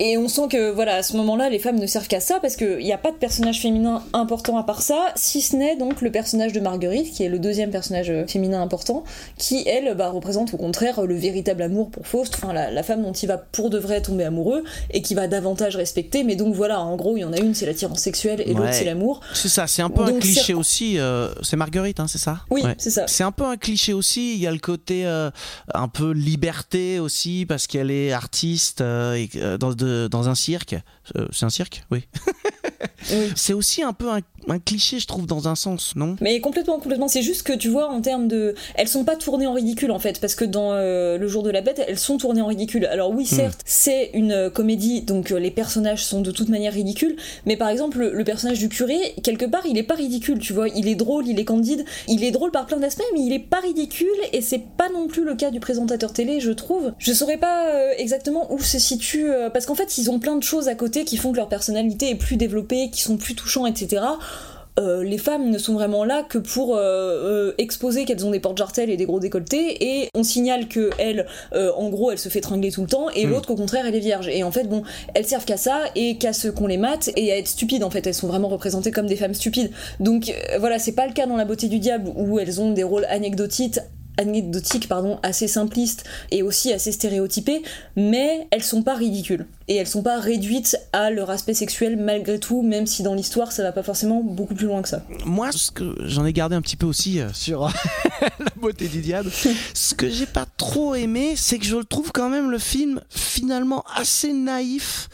Et on sent que voilà, à ce moment-là, les femmes ne servent qu'à ça parce qu'il n'y a pas de personnage féminin important à part ça, si ce n'est donc le personnage de Marguerite, qui est le deuxième personnage féminin important, qui elle bah, représente au contraire le véritable amour pour Faust, enfin la, la femme dont il va pour de vrai tomber amoureux et qui va davantage respecter. Mais donc voilà, en gros, il y en a une, c'est l'attirance sexuelle et l'autre, c'est l'amour. C'est ça, c'est un peu un cliché aussi. euh, c'est Marguerite, hein, c'est ça? Oui, Ouais. c'est ça. C'est un peu un cliché aussi. Il y a le côté euh, un peu liberté aussi parce qu'elle est artiste euh, et, euh, dans, de- dans un cirque. Euh, c'est un cirque, oui. Oui. C'est aussi un peu un, un cliché, je trouve, dans un sens, non? Mais complètement, complètement. C'est juste que tu vois, en termes de. Elles sont pas tournées en ridicule en fait, parce que dans euh, Le jour de la bête, elles sont tournées en ridicule. Alors oui, certes, c'est une euh, comédie, donc euh, les personnages sont de toute manière ridicules, mais par exemple, le, le personnage du curé, quelque part, il est pas ridicule, tu vois. Il est drôle, il est candide, il est drôle par plein d'aspects, mais il est pas ridicule, et c'est pas non plus le cas du présentateur télé, je trouve. Je saurais pas euh, exactement où se situe. parce qu'en fait, ils ont plein de choses à côté qui font que leur personnalité est plus développée, qui sont plus touchants, etc. Euh, les femmes ne sont vraiment là que pour euh, euh, exposer qu'elles ont des portes jartelles et des gros décolletés et on signale que elle en gros elle se fait tringler tout le temps et Mm. l'autre qu'au contraire elle est vierge et en fait bon elles servent qu'à ça et qu'à ce qu'on les mate et à être stupides en fait elles sont vraiment représentées comme des femmes stupides donc voilà c'est pas le cas dans la beauté du diable où elles ont des rôles anecdotiques anecdotiques pardon assez simplistes et aussi assez stéréotypés mais elles sont pas ridicules et elles sont pas réduites à leur aspect sexuel malgré tout même si dans l'histoire ça va pas forcément beaucoup plus loin que ça Moi, ce que j'en ai gardé un petit peu aussi euh, sur la beauté du diable. Ce que j'ai pas trop aimé, c'est que je le trouve quand même le film finalement assez naïf.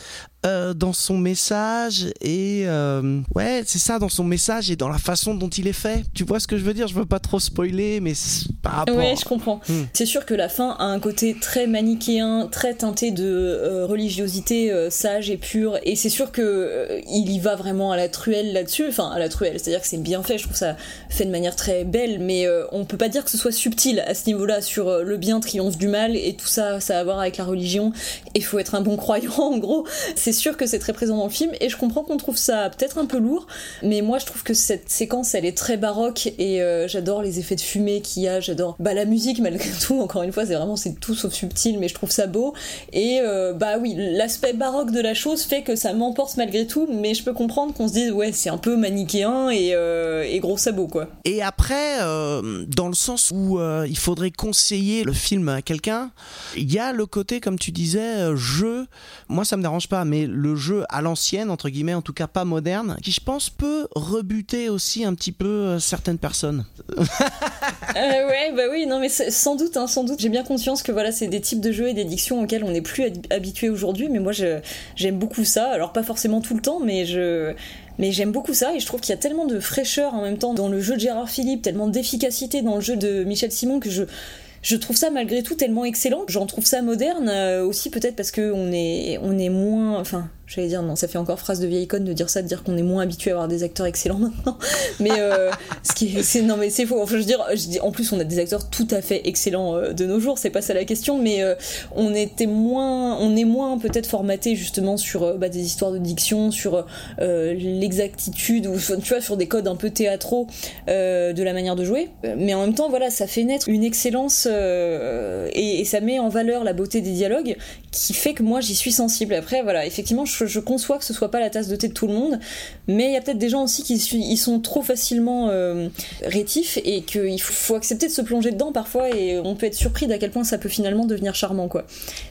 Euh, dans son message et euh, ouais c'est ça dans son message et dans la façon dont il est fait tu vois ce que je veux dire? Je veux pas trop spoiler mais c'est par rapport Ouais, je comprends. Hmm. C'est sûr que la fin a un côté très manichéen, très teinté de euh, religiosité sage et pure, et c'est sûr que il y va vraiment à la truelle là-dessus, enfin à la truelle, c'est-à-dire que c'est bien fait, je trouve ça fait de manière très belle, mais on peut pas dire que ce soit subtil à ce niveau-là sur le bien triomphe du mal et tout ça, ça a à voir avec la religion. Il faut être un bon croyant, en gros. C'est sûr que c'est très présent dans le film, et je comprends qu'on trouve ça peut-être un peu lourd, mais moi je trouve que cette séquence elle est très baroque et euh, j'adore les effets de fumée qu'il y a, j'adore bah la musique malgré tout encore une fois c'est vraiment c'est tout sauf subtil mais je trouve ça beau et euh, bah oui l'aspect baroque de la chose fait que ça m'emporte malgré tout mais je peux comprendre qu'on se dise ouais c'est un peu manichéen et, euh, et gros sabot quoi. Et après, dans le sens où il faudrait conseiller le film à quelqu'un, il y a le côté, comme tu disais, jeu. Moi, ça me dérange pas, mais le jeu à l'ancienne, entre guillemets, en tout cas pas moderne, qui je pense peut rebuter aussi un petit peu euh, certaines personnes. Euh, ouais, bah oui, non, mais sans doute, hein, sans doute. J'ai bien conscience que voilà, c'est des types de jeux et d'édictions auxquels on n'est plus hab- habitué aujourd'hui, mais moi, j'aime beaucoup ça. Alors, pas forcément tout le temps, mais je. Mais j'aime beaucoup ça et je trouve qu'il y a tellement de fraîcheur en même temps dans le jeu de Gérard Philippe, tellement d'efficacité dans le jeu de Michel Simon que je, je trouve ça malgré tout tellement excellent. J'en trouve ça moderne euh, aussi peut-être parce que on est, on est moins, enfin, j'allais dire non, ça fait encore phrase de vieille icône de dire ça, de dire qu'on est moins habitué à avoir des acteurs excellents maintenant. Mais euh, ce qui est, non mais c'est faux. Enfin, je veux dire, en plus on a des acteurs tout à fait excellents euh, de nos jours, c'est pas ça la question, mais euh, on était moins, on est moins peut-être formaté justement sur euh, bah, des histoires de diction, sur euh, l'exactitude ou tu vois sur des codes un peu théâtraux de la manière de jouer. Mais en même temps, voilà, ça fait naître une excellence et, et ça met en valeur la beauté des dialogues qui fait que moi j'y suis sensible. Après, voilà, effectivement, je, je conçois que ce soit pas la tasse de thé de tout le monde, mais il y a peut-être des gens aussi qui ils sont trop facilement euh, rétifs et qu'il faut, faut accepter de se plonger dedans parfois et on peut être surpris d'à quel point ça peut finalement devenir charmant, quoi.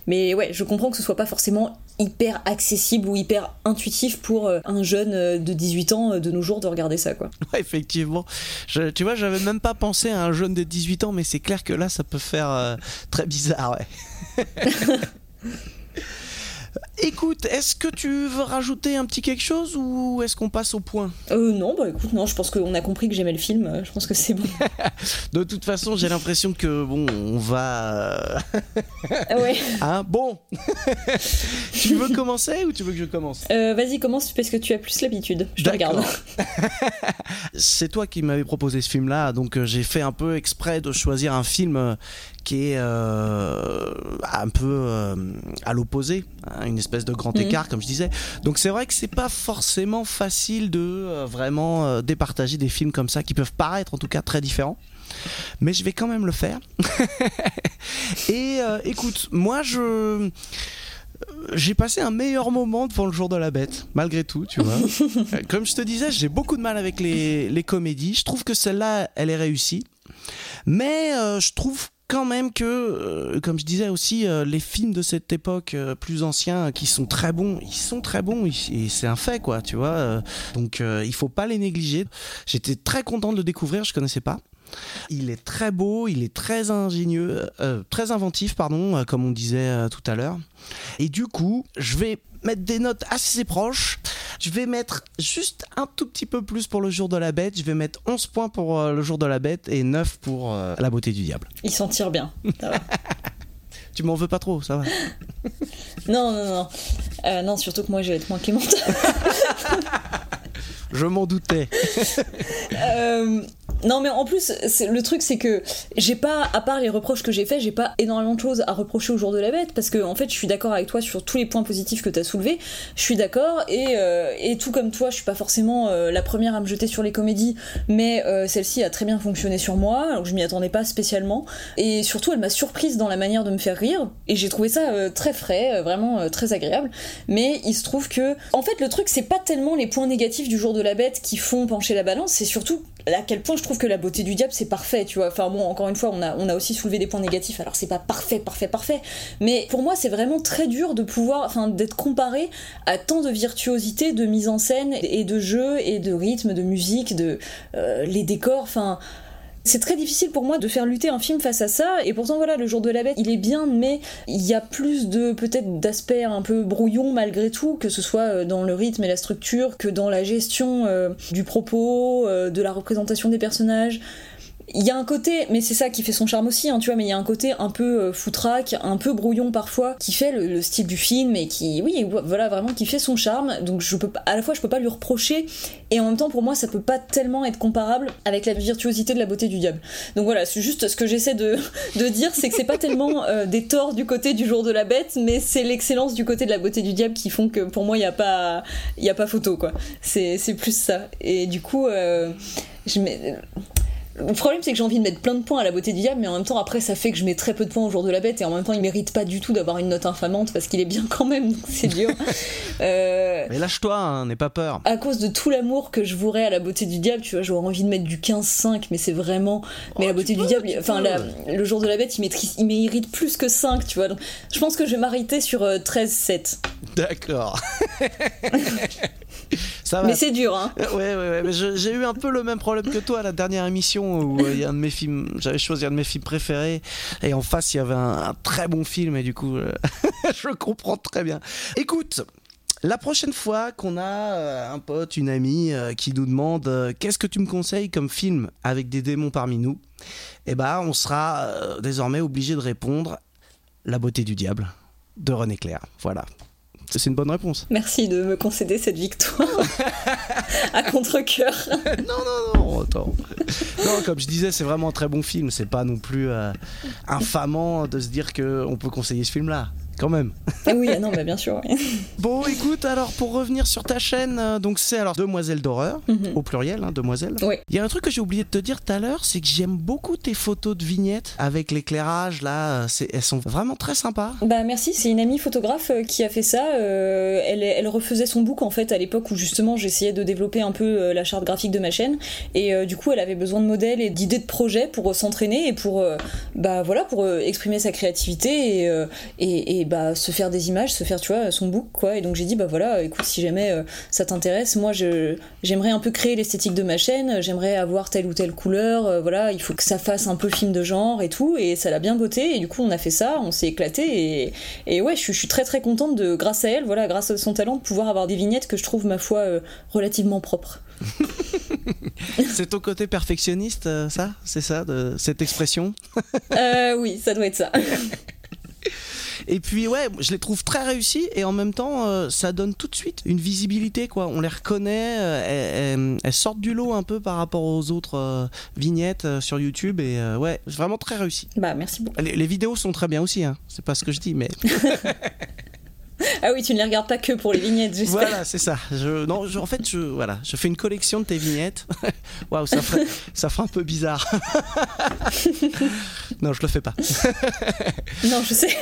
Mais ouais, je comprends que ce soit pas forcément hyper accessible ou hyper intuitif pour euh, un jeune euh, de 18 ans de nos jours de regarder ça, quoi. Ouais, effectivement. Je- tu vois, j'avais même pas pensé à un jeune de 18 ans, mais c'est clair que là, ça peut faire euh, très bizarre, ouais. Écoute, est-ce que tu veux rajouter un petit quelque chose ou est-ce qu'on passe au point Euh, non, bah écoute, non, je pense qu'on a compris que j'aimais le film, euh, je pense que c'est bon. De toute façon, j'ai l'impression que bon, on va. Ah ouais. Hein Bon. tu veux commencer ou tu veux que je commence? Euh, Vas-y, commence parce que tu as plus l'habitude. Je te regarde. C'est toi qui m'avais proposé ce film-là, donc euh, j'ai fait un peu exprès de choisir un film euh, qui est euh, un peu euh, à l'opposé, hein, une espèce de grand Mhm. écart, comme je disais. Donc c'est vrai que c'est pas forcément facile de euh, vraiment départager des films comme ça qui peuvent paraître en tout cas très différents. Mais je vais quand même le faire. Et écoute, moi je j'ai passé un meilleur moment devant le jour de la bête, malgré tout, tu vois. Comme je te disais, j'ai beaucoup de mal avec les, les comédies. Je trouve que celle-là, elle est réussie. Mais euh, je trouve quand même que, euh, comme je disais aussi, euh, les films de cette époque euh, plus anciens, qui sont très bons, ils sont très bons, et c'est un fait, quoi, tu vois. donc il faut pas les négliger. J'étais très content de le découvrir, je connaissais pas. Il est très beau, il est très ingénieux, très inventif, pardon, comme on disait tout à l'heure. Et du coup, je vais mettre des notes assez proches. Je vais mettre juste un tout petit peu plus pour le jour de la bête. Je vais mettre 11 points pour euh, le jour de la bête et 9 pour euh, la beauté du diable. Il s'en tire bien. Ça va. Tu m'en veux pas trop, ça va. non, non, non. Euh, non, surtout que moi, je vais être moins clémente. Je m'en doutais. Euh, non, mais en plus, le truc, c'est que j'ai pas, à part les reproches que j'ai faits, j'ai pas énormément de choses à reprocher au jour de la bête, parce que en fait, je suis d'accord avec toi sur tous les points positifs que t'as soulevés. Je suis d'accord, et, euh, et tout comme toi, je suis pas forcément euh, la première à me jeter sur les comédies, mais euh, celle-ci a très bien fonctionné sur moi, alors je m'y attendais pas spécialement, et surtout, elle m'a surprise dans la manière de me faire rire, et j'ai trouvé ça très frais, vraiment très agréable. Mais il se trouve que, en fait, le truc, c'est pas tellement les points négatifs du jour de la bête qui font pencher la balance, c'est surtout à quel point je trouve que la beauté du diable c'est parfait, tu vois. Enfin bon, encore une fois, on a, on a aussi soulevé des points négatifs, alors c'est pas parfait, parfait, parfait. Mais pour moi, c'est vraiment très dur de pouvoir, enfin, d'être comparé à tant de virtuosité de mise en scène et de jeu et de rythme, de musique, de euh, les décors, enfin. C'est très difficile pour moi de faire lutter un film face à ça, et pourtant voilà, le jour de la bête, il est bien, mais il y a plus de peut-être d'aspects un peu brouillons malgré tout, que ce soit euh, dans le rythme et la structure, que dans la gestion euh, du propos, euh, de la représentation des personnages. Il y a un côté, mais c'est ça qui fait son charme aussi, hein, tu vois, mais il y a un côté un peu euh, foutraque, un peu brouillon parfois, qui fait le, le style du film et qui, oui, voilà, vraiment, qui fait son charme. Donc je peux, à la fois, je peux pas lui reprocher, et en même temps, pour moi, ça peut pas tellement être comparable avec la virtuosité de la beauté du diable. Donc voilà, c'est juste ce que j'essaie de, dire, c'est que c'est pas tellement euh, des torts du côté du jour de la bête, mais c'est l'excellence du côté de la beauté du diable qui font que pour moi, il y a pas, y a pas photo, quoi. C'est c'est plus ça. Et du coup, euh, je mets. Le problème, c'est que j'ai envie de mettre plein de points à la beauté du diable, mais en même temps, après, ça fait que je mets très peu de points au jour de la bête, et en même temps, il mérite pas du tout d'avoir une note infamante parce qu'il est bien quand même, donc c'est dur. Euh, Mais lâche-toi, hein, n'aie pas peur. à cause de tout l'amour que je voudrais à la beauté du diable, tu vois, j'aurais envie de mettre du 15-5, mais c'est vraiment. Mais Oh, la beauté du peux, diable, enfin, la- le jour de la bête, il, maîtrise, il mérite plus que 5, tu vois. Donc, je pense que je vais m'arrêter sur euh, 13-7. D'accord. Ça va. Mais c'est dur, hein. Ouais, ouais, ouais, mais j'ai eu un peu le même problème que toi à la dernière émission où euh, il y a un de mes films, j'avais choisi un de mes films préférés et en face il y avait un, un très bon film et du coup euh, je comprends très bien. Écoute, la prochaine fois qu'on a euh, un pote, une amie euh, qui nous demande euh, qu'est-ce que tu me conseilles comme film avec des démons parmi nous, eh ben on sera euh, désormais obligé de répondre La beauté du diable de René Clair. Voilà. C'est une bonne réponse. Merci de me concéder cette victoire à contre-coeur. non, non, non, attends. Non, comme je disais, c'est vraiment un très bon film. C'est pas non plus euh, infamant de se dire qu'on peut conseiller ce film-là. Quand même. Ah oui, non, bien sûr. Bon, écoute, alors pour revenir sur ta chaîne, euh, donc c'est alors Demoiselle d'horreur, Mhm. au pluriel, hein, Demoiselle. Oui. Il y a un truc que j'ai oublié de te dire tout à l'heure, c'est que j'aime beaucoup tes photos de vignettes avec l'éclairage là. euh, Elles sont vraiment très sympas. Bah merci, c'est une amie photographe euh, qui a fait ça. Euh, elle, elle refaisait son book en fait à l'époque où justement j'essayais de développer un peu la charte graphique de ma chaîne et euh, du coup elle avait besoin de modèles et d'idées de projets pour s'entraîner et pour euh, bah voilà pour euh, exprimer sa créativité et, euh, et, et, bah se faire des images, se faire tu vois son book quoi. Et donc j'ai dit bah voilà écoute si jamais euh, ça t'intéresse, moi je j'aimerais un peu créer l'esthétique de ma chaîne, j'aimerais avoir telle ou telle couleur, euh, voilà il faut que ça fasse un peu film de genre et tout et ça l'a bien botté et du coup on a fait ça, on s'est éclaté et, et ouais je, suis- je suis très très contente de grâce à elle, voilà grâce à son talent de pouvoir avoir des vignettes que je trouve ma foi euh, relativement propres. c'est ton côté perfectionniste, ça? C'est ça, de, cette expression? Oui ça doit être ça. Et puis ouais, je les trouve très réussis et en même temps, euh, ça donne tout de suite une visibilité quoi. On les reconnaît, euh, elles, sortent du lot un peu par rapport aux autres euh, vignettes sur YouTube et ouais, vraiment très réussi. bah merci beaucoup. Les, les vidéos sont très bien aussi, hein. c'est pas ce que je dis, mais Ah oui, tu ne les regardes pas que pour les vignettes, j'espère. Voilà, c'est ça. Je, non, je- en fait, je, voilà, je fais une collection de tes vignettes. Waouh, ça ferait, ça ferait un peu bizarre. non, je le fais pas. Non, je sais.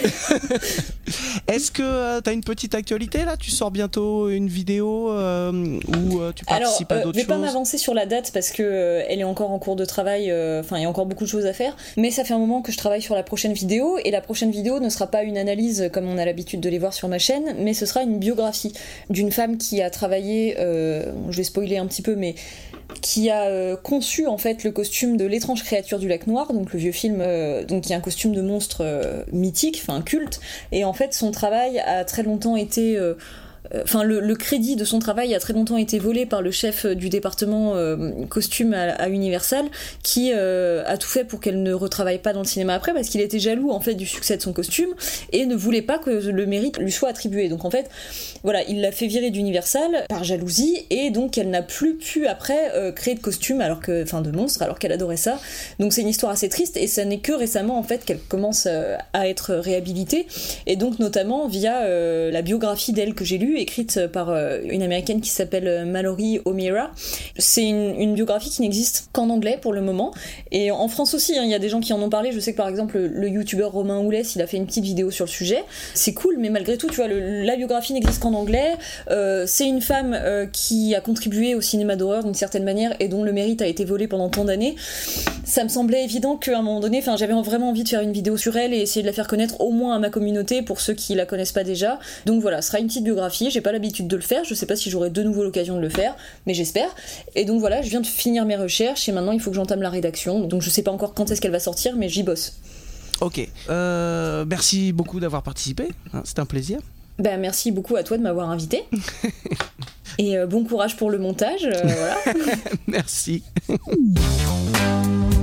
Est-ce que tu as une petite actualité là? Tu sors bientôt une vidéo euh, ou euh, tu Alors, participes à euh, je d'autres vais pas choses? m'avancer sur la date parce que euh, elle est encore en cours de travail. euh, Enfin, il y a encore beaucoup de choses à faire. Mais ça fait un moment que je travaille sur la prochaine vidéo et la prochaine vidéo ne sera pas une analyse comme on a l'habitude de les voir sur ma chaîne, mais ce sera une biographie d'une femme qui a travaillé. euh, je vais spoiler un petit peu, mais qui a euh, conçu en fait le costume de l'étrange créature du lac noir, donc le vieux film, euh, donc qui est un costume de monstre mythique, enfin culte. Et en fait, son travail a très longtemps été Enfin, le, crédit de son travail a très longtemps été volé par le chef du département euh, costume à, Universal, qui euh, a tout fait pour qu'elle ne retravaille pas dans le cinéma après, parce qu'il était jaloux en fait du succès de son costume et ne voulait pas que le mérite lui soit attribué. Donc en fait, voilà, il l'a fait virer d'Universal par jalousie et donc elle n'a plus pu après euh, créer de costume alors que, enfin, de monstre alors qu'elle adorait ça. Donc c'est une histoire assez triste et ça n'est que récemment en fait qu'elle commence euh, à être réhabilitée et donc notamment via euh, la biographie d'elle que j'ai lue écrite par euh, une américaine qui s'appelle euh, Mallory O'Meara. C'est une, biographie qui n'existe qu'en anglais pour le moment et en France aussi. hein, Il y a des gens qui en ont parlé. Je sais que par exemple le, youtubeur Romain Oulès, il a fait une petite vidéo sur le sujet. C'est cool, mais malgré tout, tu vois, la biographie n'existe qu'en anglais. Euh, c'est une femme qui a contribué au cinéma d'horreur d'une certaine manière et dont le mérite a été volé pendant tant d'années. Ça me semblait évident qu'à un moment donné, j'avais vraiment envie de faire une vidéo sur elle et essayer de la faire connaître au moins à ma communauté pour ceux qui la connaissent pas déjà. Donc voilà, ce sera une petite biographie. J'ai pas l'habitude de le faire. Je sais pas si j'aurai de nouveau l'occasion de le faire, mais j'espère. Et donc voilà, je viens de finir mes recherches et maintenant il faut que j'entame la rédaction. Donc je sais pas encore quand est-ce qu'elle va sortir, mais j'y bosse. Ok. Euh, merci beaucoup d'avoir participé. hein, C'était un plaisir. Ben merci beaucoup à toi de m'avoir invité. Et euh, bon courage pour le montage. euh, voilà. Merci.